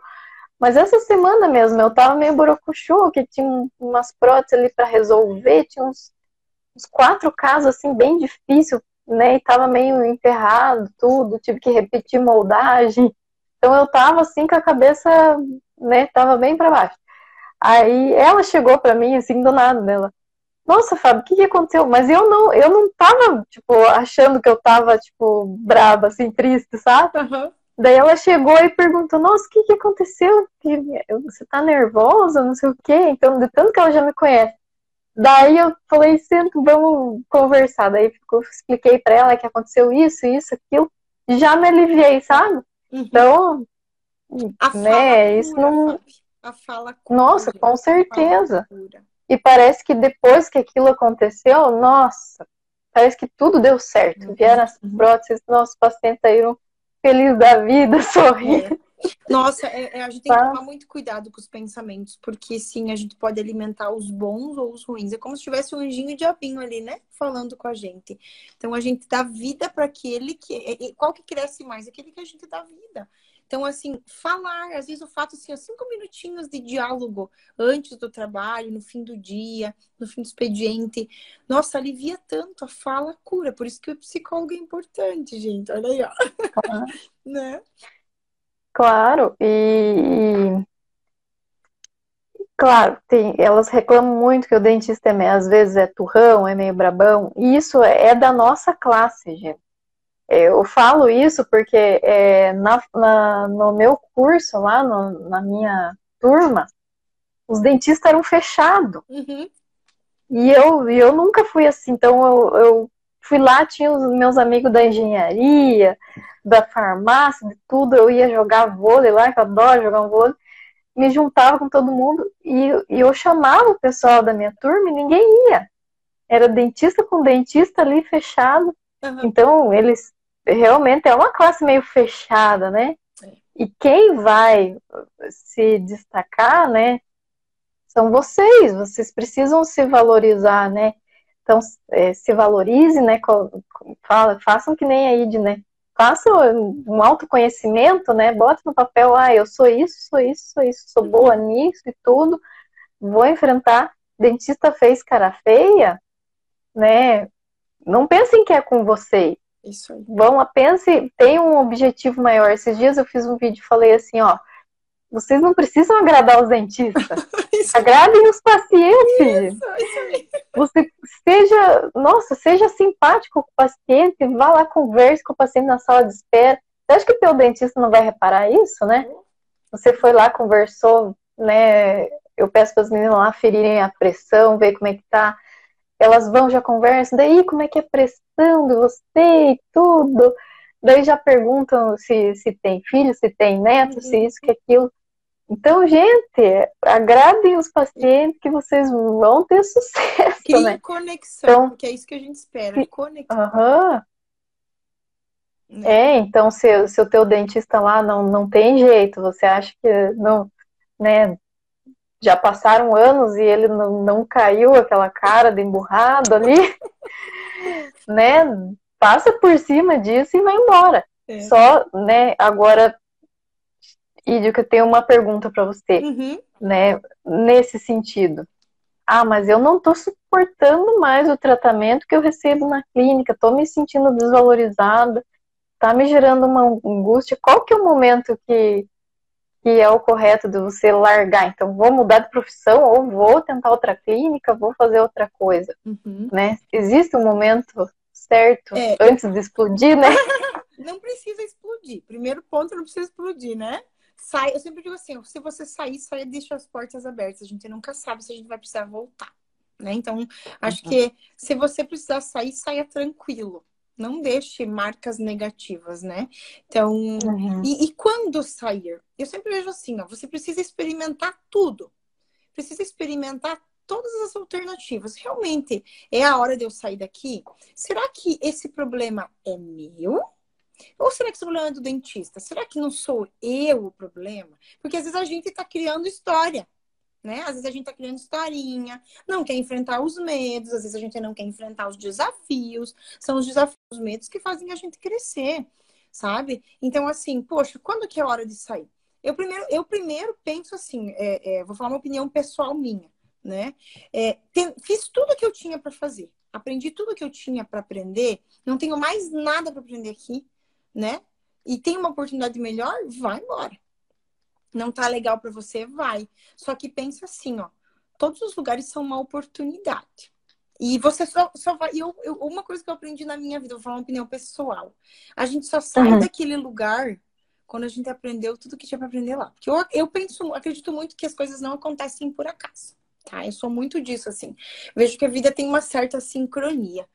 Mas essa semana mesmo, eu tava meio borocuchu, que tinha umas próteses ali para resolver, tinha uns, uns, quatro casos, assim, bem difícil, né? E tava meio enterrado, tudo, tive que repetir moldagem. Então eu tava, assim, com a cabeça, né? Tava bem para baixo. Aí ela chegou para mim, assim, do nada, dela nossa, Fábio, o que, que aconteceu? Mas eu não, eu não tava, tipo, achando que eu tava, tipo, braba, assim, triste, sabe? Uhum. Daí ela chegou e perguntou, nossa, o que, que aconteceu? Você tá nervosa, não sei o quê? Então, de tanto que ela já me conhece. Daí eu falei, sento, vamos conversar. Daí eu expliquei para ela que aconteceu isso, isso, aquilo. Já me aliviei, sabe? Uhum. Então, a né, isso cura, não. A fala cura, Nossa, com certeza. E parece que depois que aquilo aconteceu, nossa, parece que tudo deu certo. Uhum. Vieram as próteses, nossos pacientes saíram felizes da vida, sorrindo. Nossa, é, é, a gente tem que tomar muito cuidado com os pensamentos, porque sim, a gente pode alimentar os bons ou os ruins. É como se tivesse um anjinho e diabinho ali, né? Falando com a gente. Então a gente dá vida para aquele que. Qual que cresce mais? Aquele que a gente dá vida. Então, assim, falar, às vezes o fato, assim, cinco minutinhos de diálogo antes do trabalho, no fim do dia, no fim do expediente. Nossa, alivia tanto, a fala cura. Por isso que o psicólogo é importante, gente. Olha aí, ó. né? Claro, e, claro, tem, elas reclamam muito que o dentista é, às vezes é turrão, é meio brabão, e isso é da nossa classe, gente. Eu falo isso porque é, na, na, no meu curso lá, no, na minha turma, os dentistas eram fechados. Uhum. E eu, eu nunca fui assim, então eu, eu fui lá, tinha os meus amigos da engenharia, da farmácia, de tudo, eu ia jogar vôlei lá, que eu adoro jogar um vôlei, me juntava com todo mundo e, e eu chamava o pessoal da minha turma e ninguém ia. Era dentista com dentista ali fechado. Uhum. Então, eles realmente é uma classe meio fechada, né? É. E quem vai se destacar, né? São vocês, vocês precisam se valorizar, né? Então, é, se valorize, né? Fala, façam que nem a Id, né? Façam um autoconhecimento, né? Bota no papel, ah, eu sou isso, sou isso, sou isso, sou boa nisso e tudo. Vou enfrentar. Dentista fez cara feia, né? Não pensem que é com você. Isso aí. Vão pense, tem um objetivo maior. Esses dias eu fiz um vídeo e falei assim, ó, vocês não precisam agradar os dentistas. Agradem os pacientes. Isso, isso Você seja, nossa, seja simpático com o paciente, vá lá, converse com o paciente na sala de espera. Você acha que o teu dentista não vai reparar isso, né? Você foi lá, conversou, né? Eu peço para as meninas lá ferirem a pressão, ver como é que tá. Elas vão, já conversam, daí como é que é pressão de você e tudo. Daí já perguntam se, se tem filho, se tem neto, uhum. se isso, que aquilo. Então, gente, agradem os pacientes que vocês vão ter sucesso. Criem né? conexão, então, porque é isso que a gente espera, conexão. Uhum. É, então se, se o teu dentista lá não, não tem jeito, você acha que não, né, já passaram anos e ele não, não caiu aquela cara de emburrado ali, né, passa por cima disso e vai embora. É. Só, né, agora Ídio, que eu tenho uma pergunta para você, uhum. né? Nesse sentido. Ah, mas eu não estou suportando mais o tratamento que eu recebo na clínica, estou me sentindo desvalorizada, está me gerando uma angústia. Qual que é o momento que, que é o correto de você largar? Então, vou mudar de profissão ou vou tentar outra clínica, vou fazer outra coisa, uhum. né? Existe um momento certo é. antes de explodir, né? não precisa explodir. Primeiro ponto, não precisa explodir, né? sai, eu sempre digo assim, se você sair, saia deixa as portas abertas. A gente nunca sabe se a gente vai precisar voltar, né? Então, acho uhum. que se você precisar sair, saia tranquilo. Não deixe marcas negativas, né? Então, uhum. e, e quando sair? Eu sempre vejo assim, ó, você precisa experimentar tudo. Precisa experimentar todas as alternativas. Realmente é a hora de eu sair daqui? Será que esse problema é meu? Ou será que esse problema é do dentista? Será que não sou eu o problema? Porque às vezes a gente está criando história. Né? Às vezes a gente está criando historinha, não quer enfrentar os medos, às vezes a gente não quer enfrentar os desafios. São os desafios, os medos que fazem a gente crescer, sabe? Então, assim, poxa, quando que é hora de sair? Eu primeiro, eu primeiro penso assim, é, é, vou falar uma opinião pessoal minha, né? É, fiz tudo que eu tinha para fazer, aprendi tudo que eu tinha para aprender, não tenho mais nada para aprender aqui né? E tem uma oportunidade melhor, vai embora. Não tá legal para você, vai. Só que pensa assim, ó, todos os lugares são uma oportunidade. E você só, só vai. Eu, eu, uma coisa que eu aprendi na minha vida, vou falar uma opinião pessoal. A gente só sai uhum. daquele lugar quando a gente aprendeu tudo que tinha para aprender lá. Porque eu, eu penso, acredito muito que as coisas não acontecem por acaso. Tá? Eu sou muito disso, assim. Vejo que a vida tem uma certa sincronia.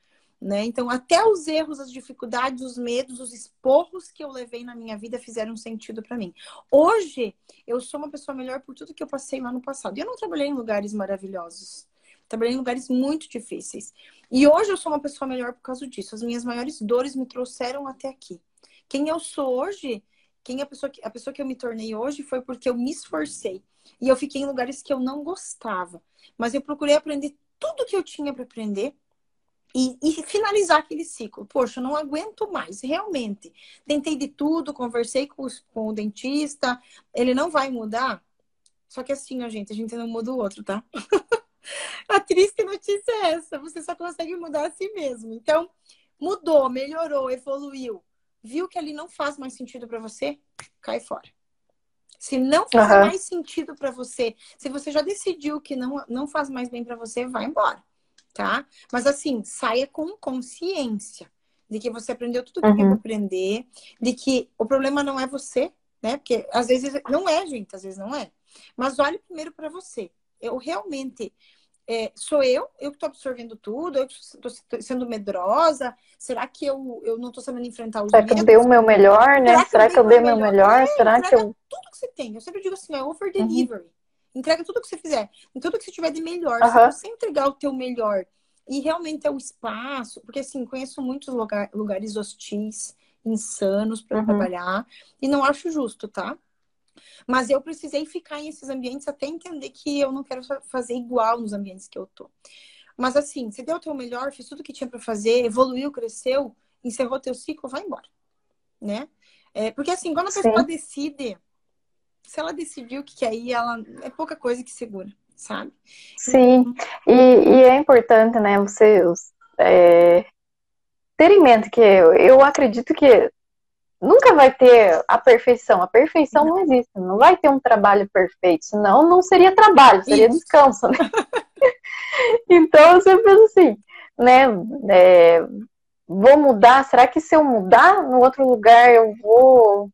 Né? Então, até os erros, as dificuldades, os medos, os esporros que eu levei na minha vida fizeram sentido para mim. Hoje, eu sou uma pessoa melhor por tudo que eu passei lá no passado. E eu não trabalhei em lugares maravilhosos. Trabalhei em lugares muito difíceis. E hoje eu sou uma pessoa melhor por causa disso. As minhas maiores dores me trouxeram até aqui. Quem eu sou hoje Quem é a pessoa que, a pessoa que eu me tornei hoje foi porque eu me esforcei. E eu fiquei em lugares que eu não gostava. Mas eu procurei aprender tudo que eu tinha para aprender e, e, finalizar aquele ciclo. Poxa, eu não aguento mais, realmente. Tentei de tudo, conversei com, os, com o dentista, ele não vai mudar. Só que assim, ó, gente, a gente não muda o outro, tá? a triste notícia é essa, você só consegue mudar a si mesmo. Então, mudou, melhorou, evoluiu viu que ali não faz mais sentido para você, cai fora. Se não faz uhum. mais sentido para você, se você já decidiu que não, não faz mais bem para você, vai embora, tá? Mas assim, saia com consciência de que você aprendeu tudo que uhum. tem que aprender, de que o problema não é você, né? Porque às vezes não é, gente, às vezes não é. Mas olhe primeiro para você. Eu realmente é, sou eu, eu que estou absorvendo tudo, eu estou sendo medrosa? Será que eu, eu não estou sabendo enfrentar os Será que eu dei o meu melhor, né? Será, Será que eu dei o meu melhor? melhor? É, Será que eu. Tudo que você tem. Eu sempre digo assim, é over uhum. delivery. Uhum. Entrega tudo que você fizer. Em tudo que você tiver de melhor. Uhum. Se você entregar o teu melhor e realmente é o espaço, porque assim, conheço muitos lugar, lugares hostis, insanos para uhum. trabalhar, e não acho justo, tá? Mas eu precisei ficar em esses ambientes até entender que eu não quero fazer igual nos ambientes que eu tô. Mas assim, você deu o teu melhor, fez tudo que tinha para fazer, evoluiu, cresceu, encerrou teu ciclo, vai embora, né? É, porque assim, quando a pessoa Sim. decide, se ela decidiu que aí ela é pouca coisa que segura, sabe? Sim, e, e é importante, né, você é, ter em mente que eu, eu acredito que nunca vai ter a perfeição. A perfeição não existe. Não vai ter um trabalho perfeito. Senão não seria trabalho, seria Isso. descanso. Né? então eu sempre penso assim, né? É, vou mudar. Será que se eu mudar no outro lugar eu vou.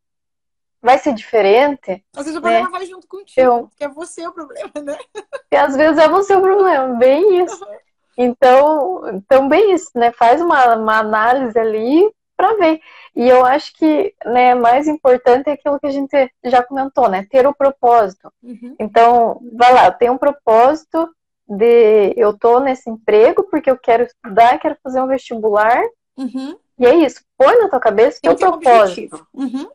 Vai ser diferente? Às vezes o problema né? vai junto contigo, eu... porque é você o problema, né? E às vezes é você o problema, bem isso. Então, então bem isso, né? Faz uma, uma análise ali para ver. E eu acho que né, mais importante é aquilo que a gente já comentou, né? Ter o propósito. Uhum. Então, vai lá, eu tenho um propósito de eu tô nesse emprego porque eu quero estudar, quero fazer um vestibular. Uhum. E é isso. Põe na tua cabeça o teu propósito. Uhum.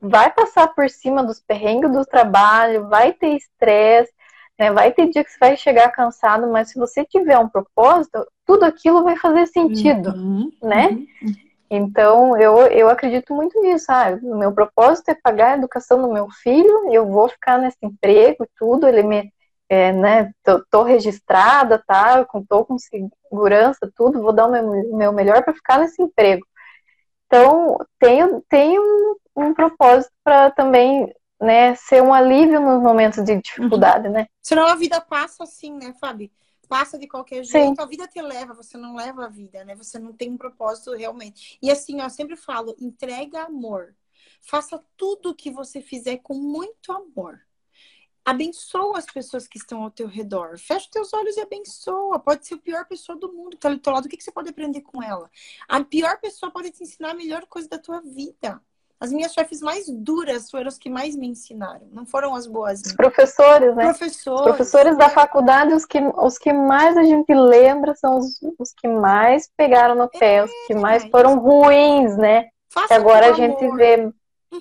Vai passar por cima dos perrengues do trabalho, vai ter estresse, né? Vai ter dia que você vai chegar cansado, mas se você tiver um propósito, tudo aquilo vai fazer sentido, uhum. né? Uhum. Então, eu, eu acredito muito nisso, sabe? O meu propósito é pagar a educação do meu filho, eu vou ficar nesse emprego e tudo, ele me, é, né, tô, tô, registrada, tá? Tô com segurança, tudo, vou dar o meu, meu melhor para ficar nesse emprego. Então, tenho, tenho um, um propósito para também né, ser um alívio nos momentos de dificuldade, uhum. né? Senão a vida passa assim, né, Fábio? passa de qualquer jeito, Sim. a vida te leva, você não leva a vida, né? Você não tem um propósito realmente. E assim, ó, eu sempre falo, entrega amor. Faça tudo o que você fizer com muito amor. Abençoa as pessoas que estão ao teu redor. Fecha teus olhos e abençoa. Pode ser a pior pessoa do mundo que está do teu lado. O que, que você pode aprender com ela? A pior pessoa pode te ensinar a melhor coisa da tua vida. As minhas chefes mais duras foram as que mais me ensinaram, não foram as boas. Os professores, né? Professores. Os professores da faculdade, os que, os que mais a gente lembra são os, os que mais pegaram no pé, é, os que mais foram ruins, né? Faça agora a gente amor. vê,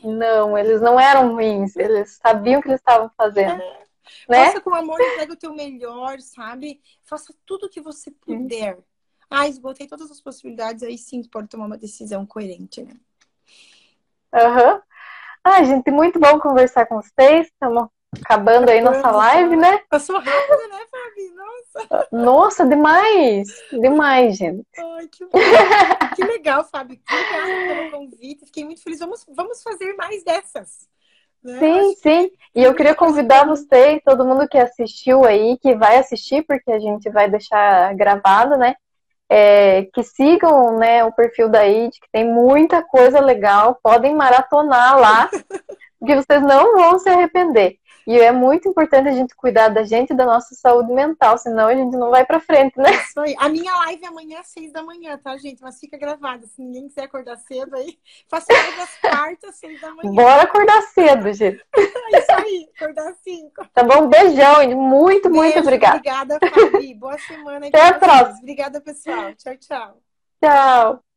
não, eles não eram ruins, eles sabiam o que eles estavam fazendo. É. Né? Faça com amor, entrega o teu melhor, sabe? Faça tudo o que você puder. Ah, esgotei todas as possibilidades, aí sim pode tomar uma decisão coerente, né? Aham. Uhum. gente, muito bom conversar com vocês. Estamos acabando aí nossa live, né? Passou rápido, né, Fabi? Nossa. Nossa, demais! Demais, gente. Ai, que, que legal, Fabi. Obrigada pelo convite. Fiquei muito feliz. Vamos, vamos fazer mais dessas. Né? Sim, sim. E eu queria convidar vocês, todo mundo que assistiu aí, que vai assistir, porque a gente vai deixar gravado, né? é, que sigam né, o perfil da ID, que tem muita coisa legal, podem maratonar lá, que vocês não vão se arrepender. E é muito importante a gente cuidar da gente e da nossa saúde mental, senão a gente não vai pra frente, né? Isso aí. A minha live é amanhã às seis da manhã, tá, gente? Mas fica gravada. Se ninguém quiser acordar cedo, aí faço live às quartas, seis da manhã. Bora acordar cedo, gente. Isso aí, acordar às cinco. Tá bom? Beijão, muito, Beijo, muito obrigada. Obrigada, Fabi. Boa semana. Até a próxima. Obrigada, pessoal. Tchau, tchau. Tchau.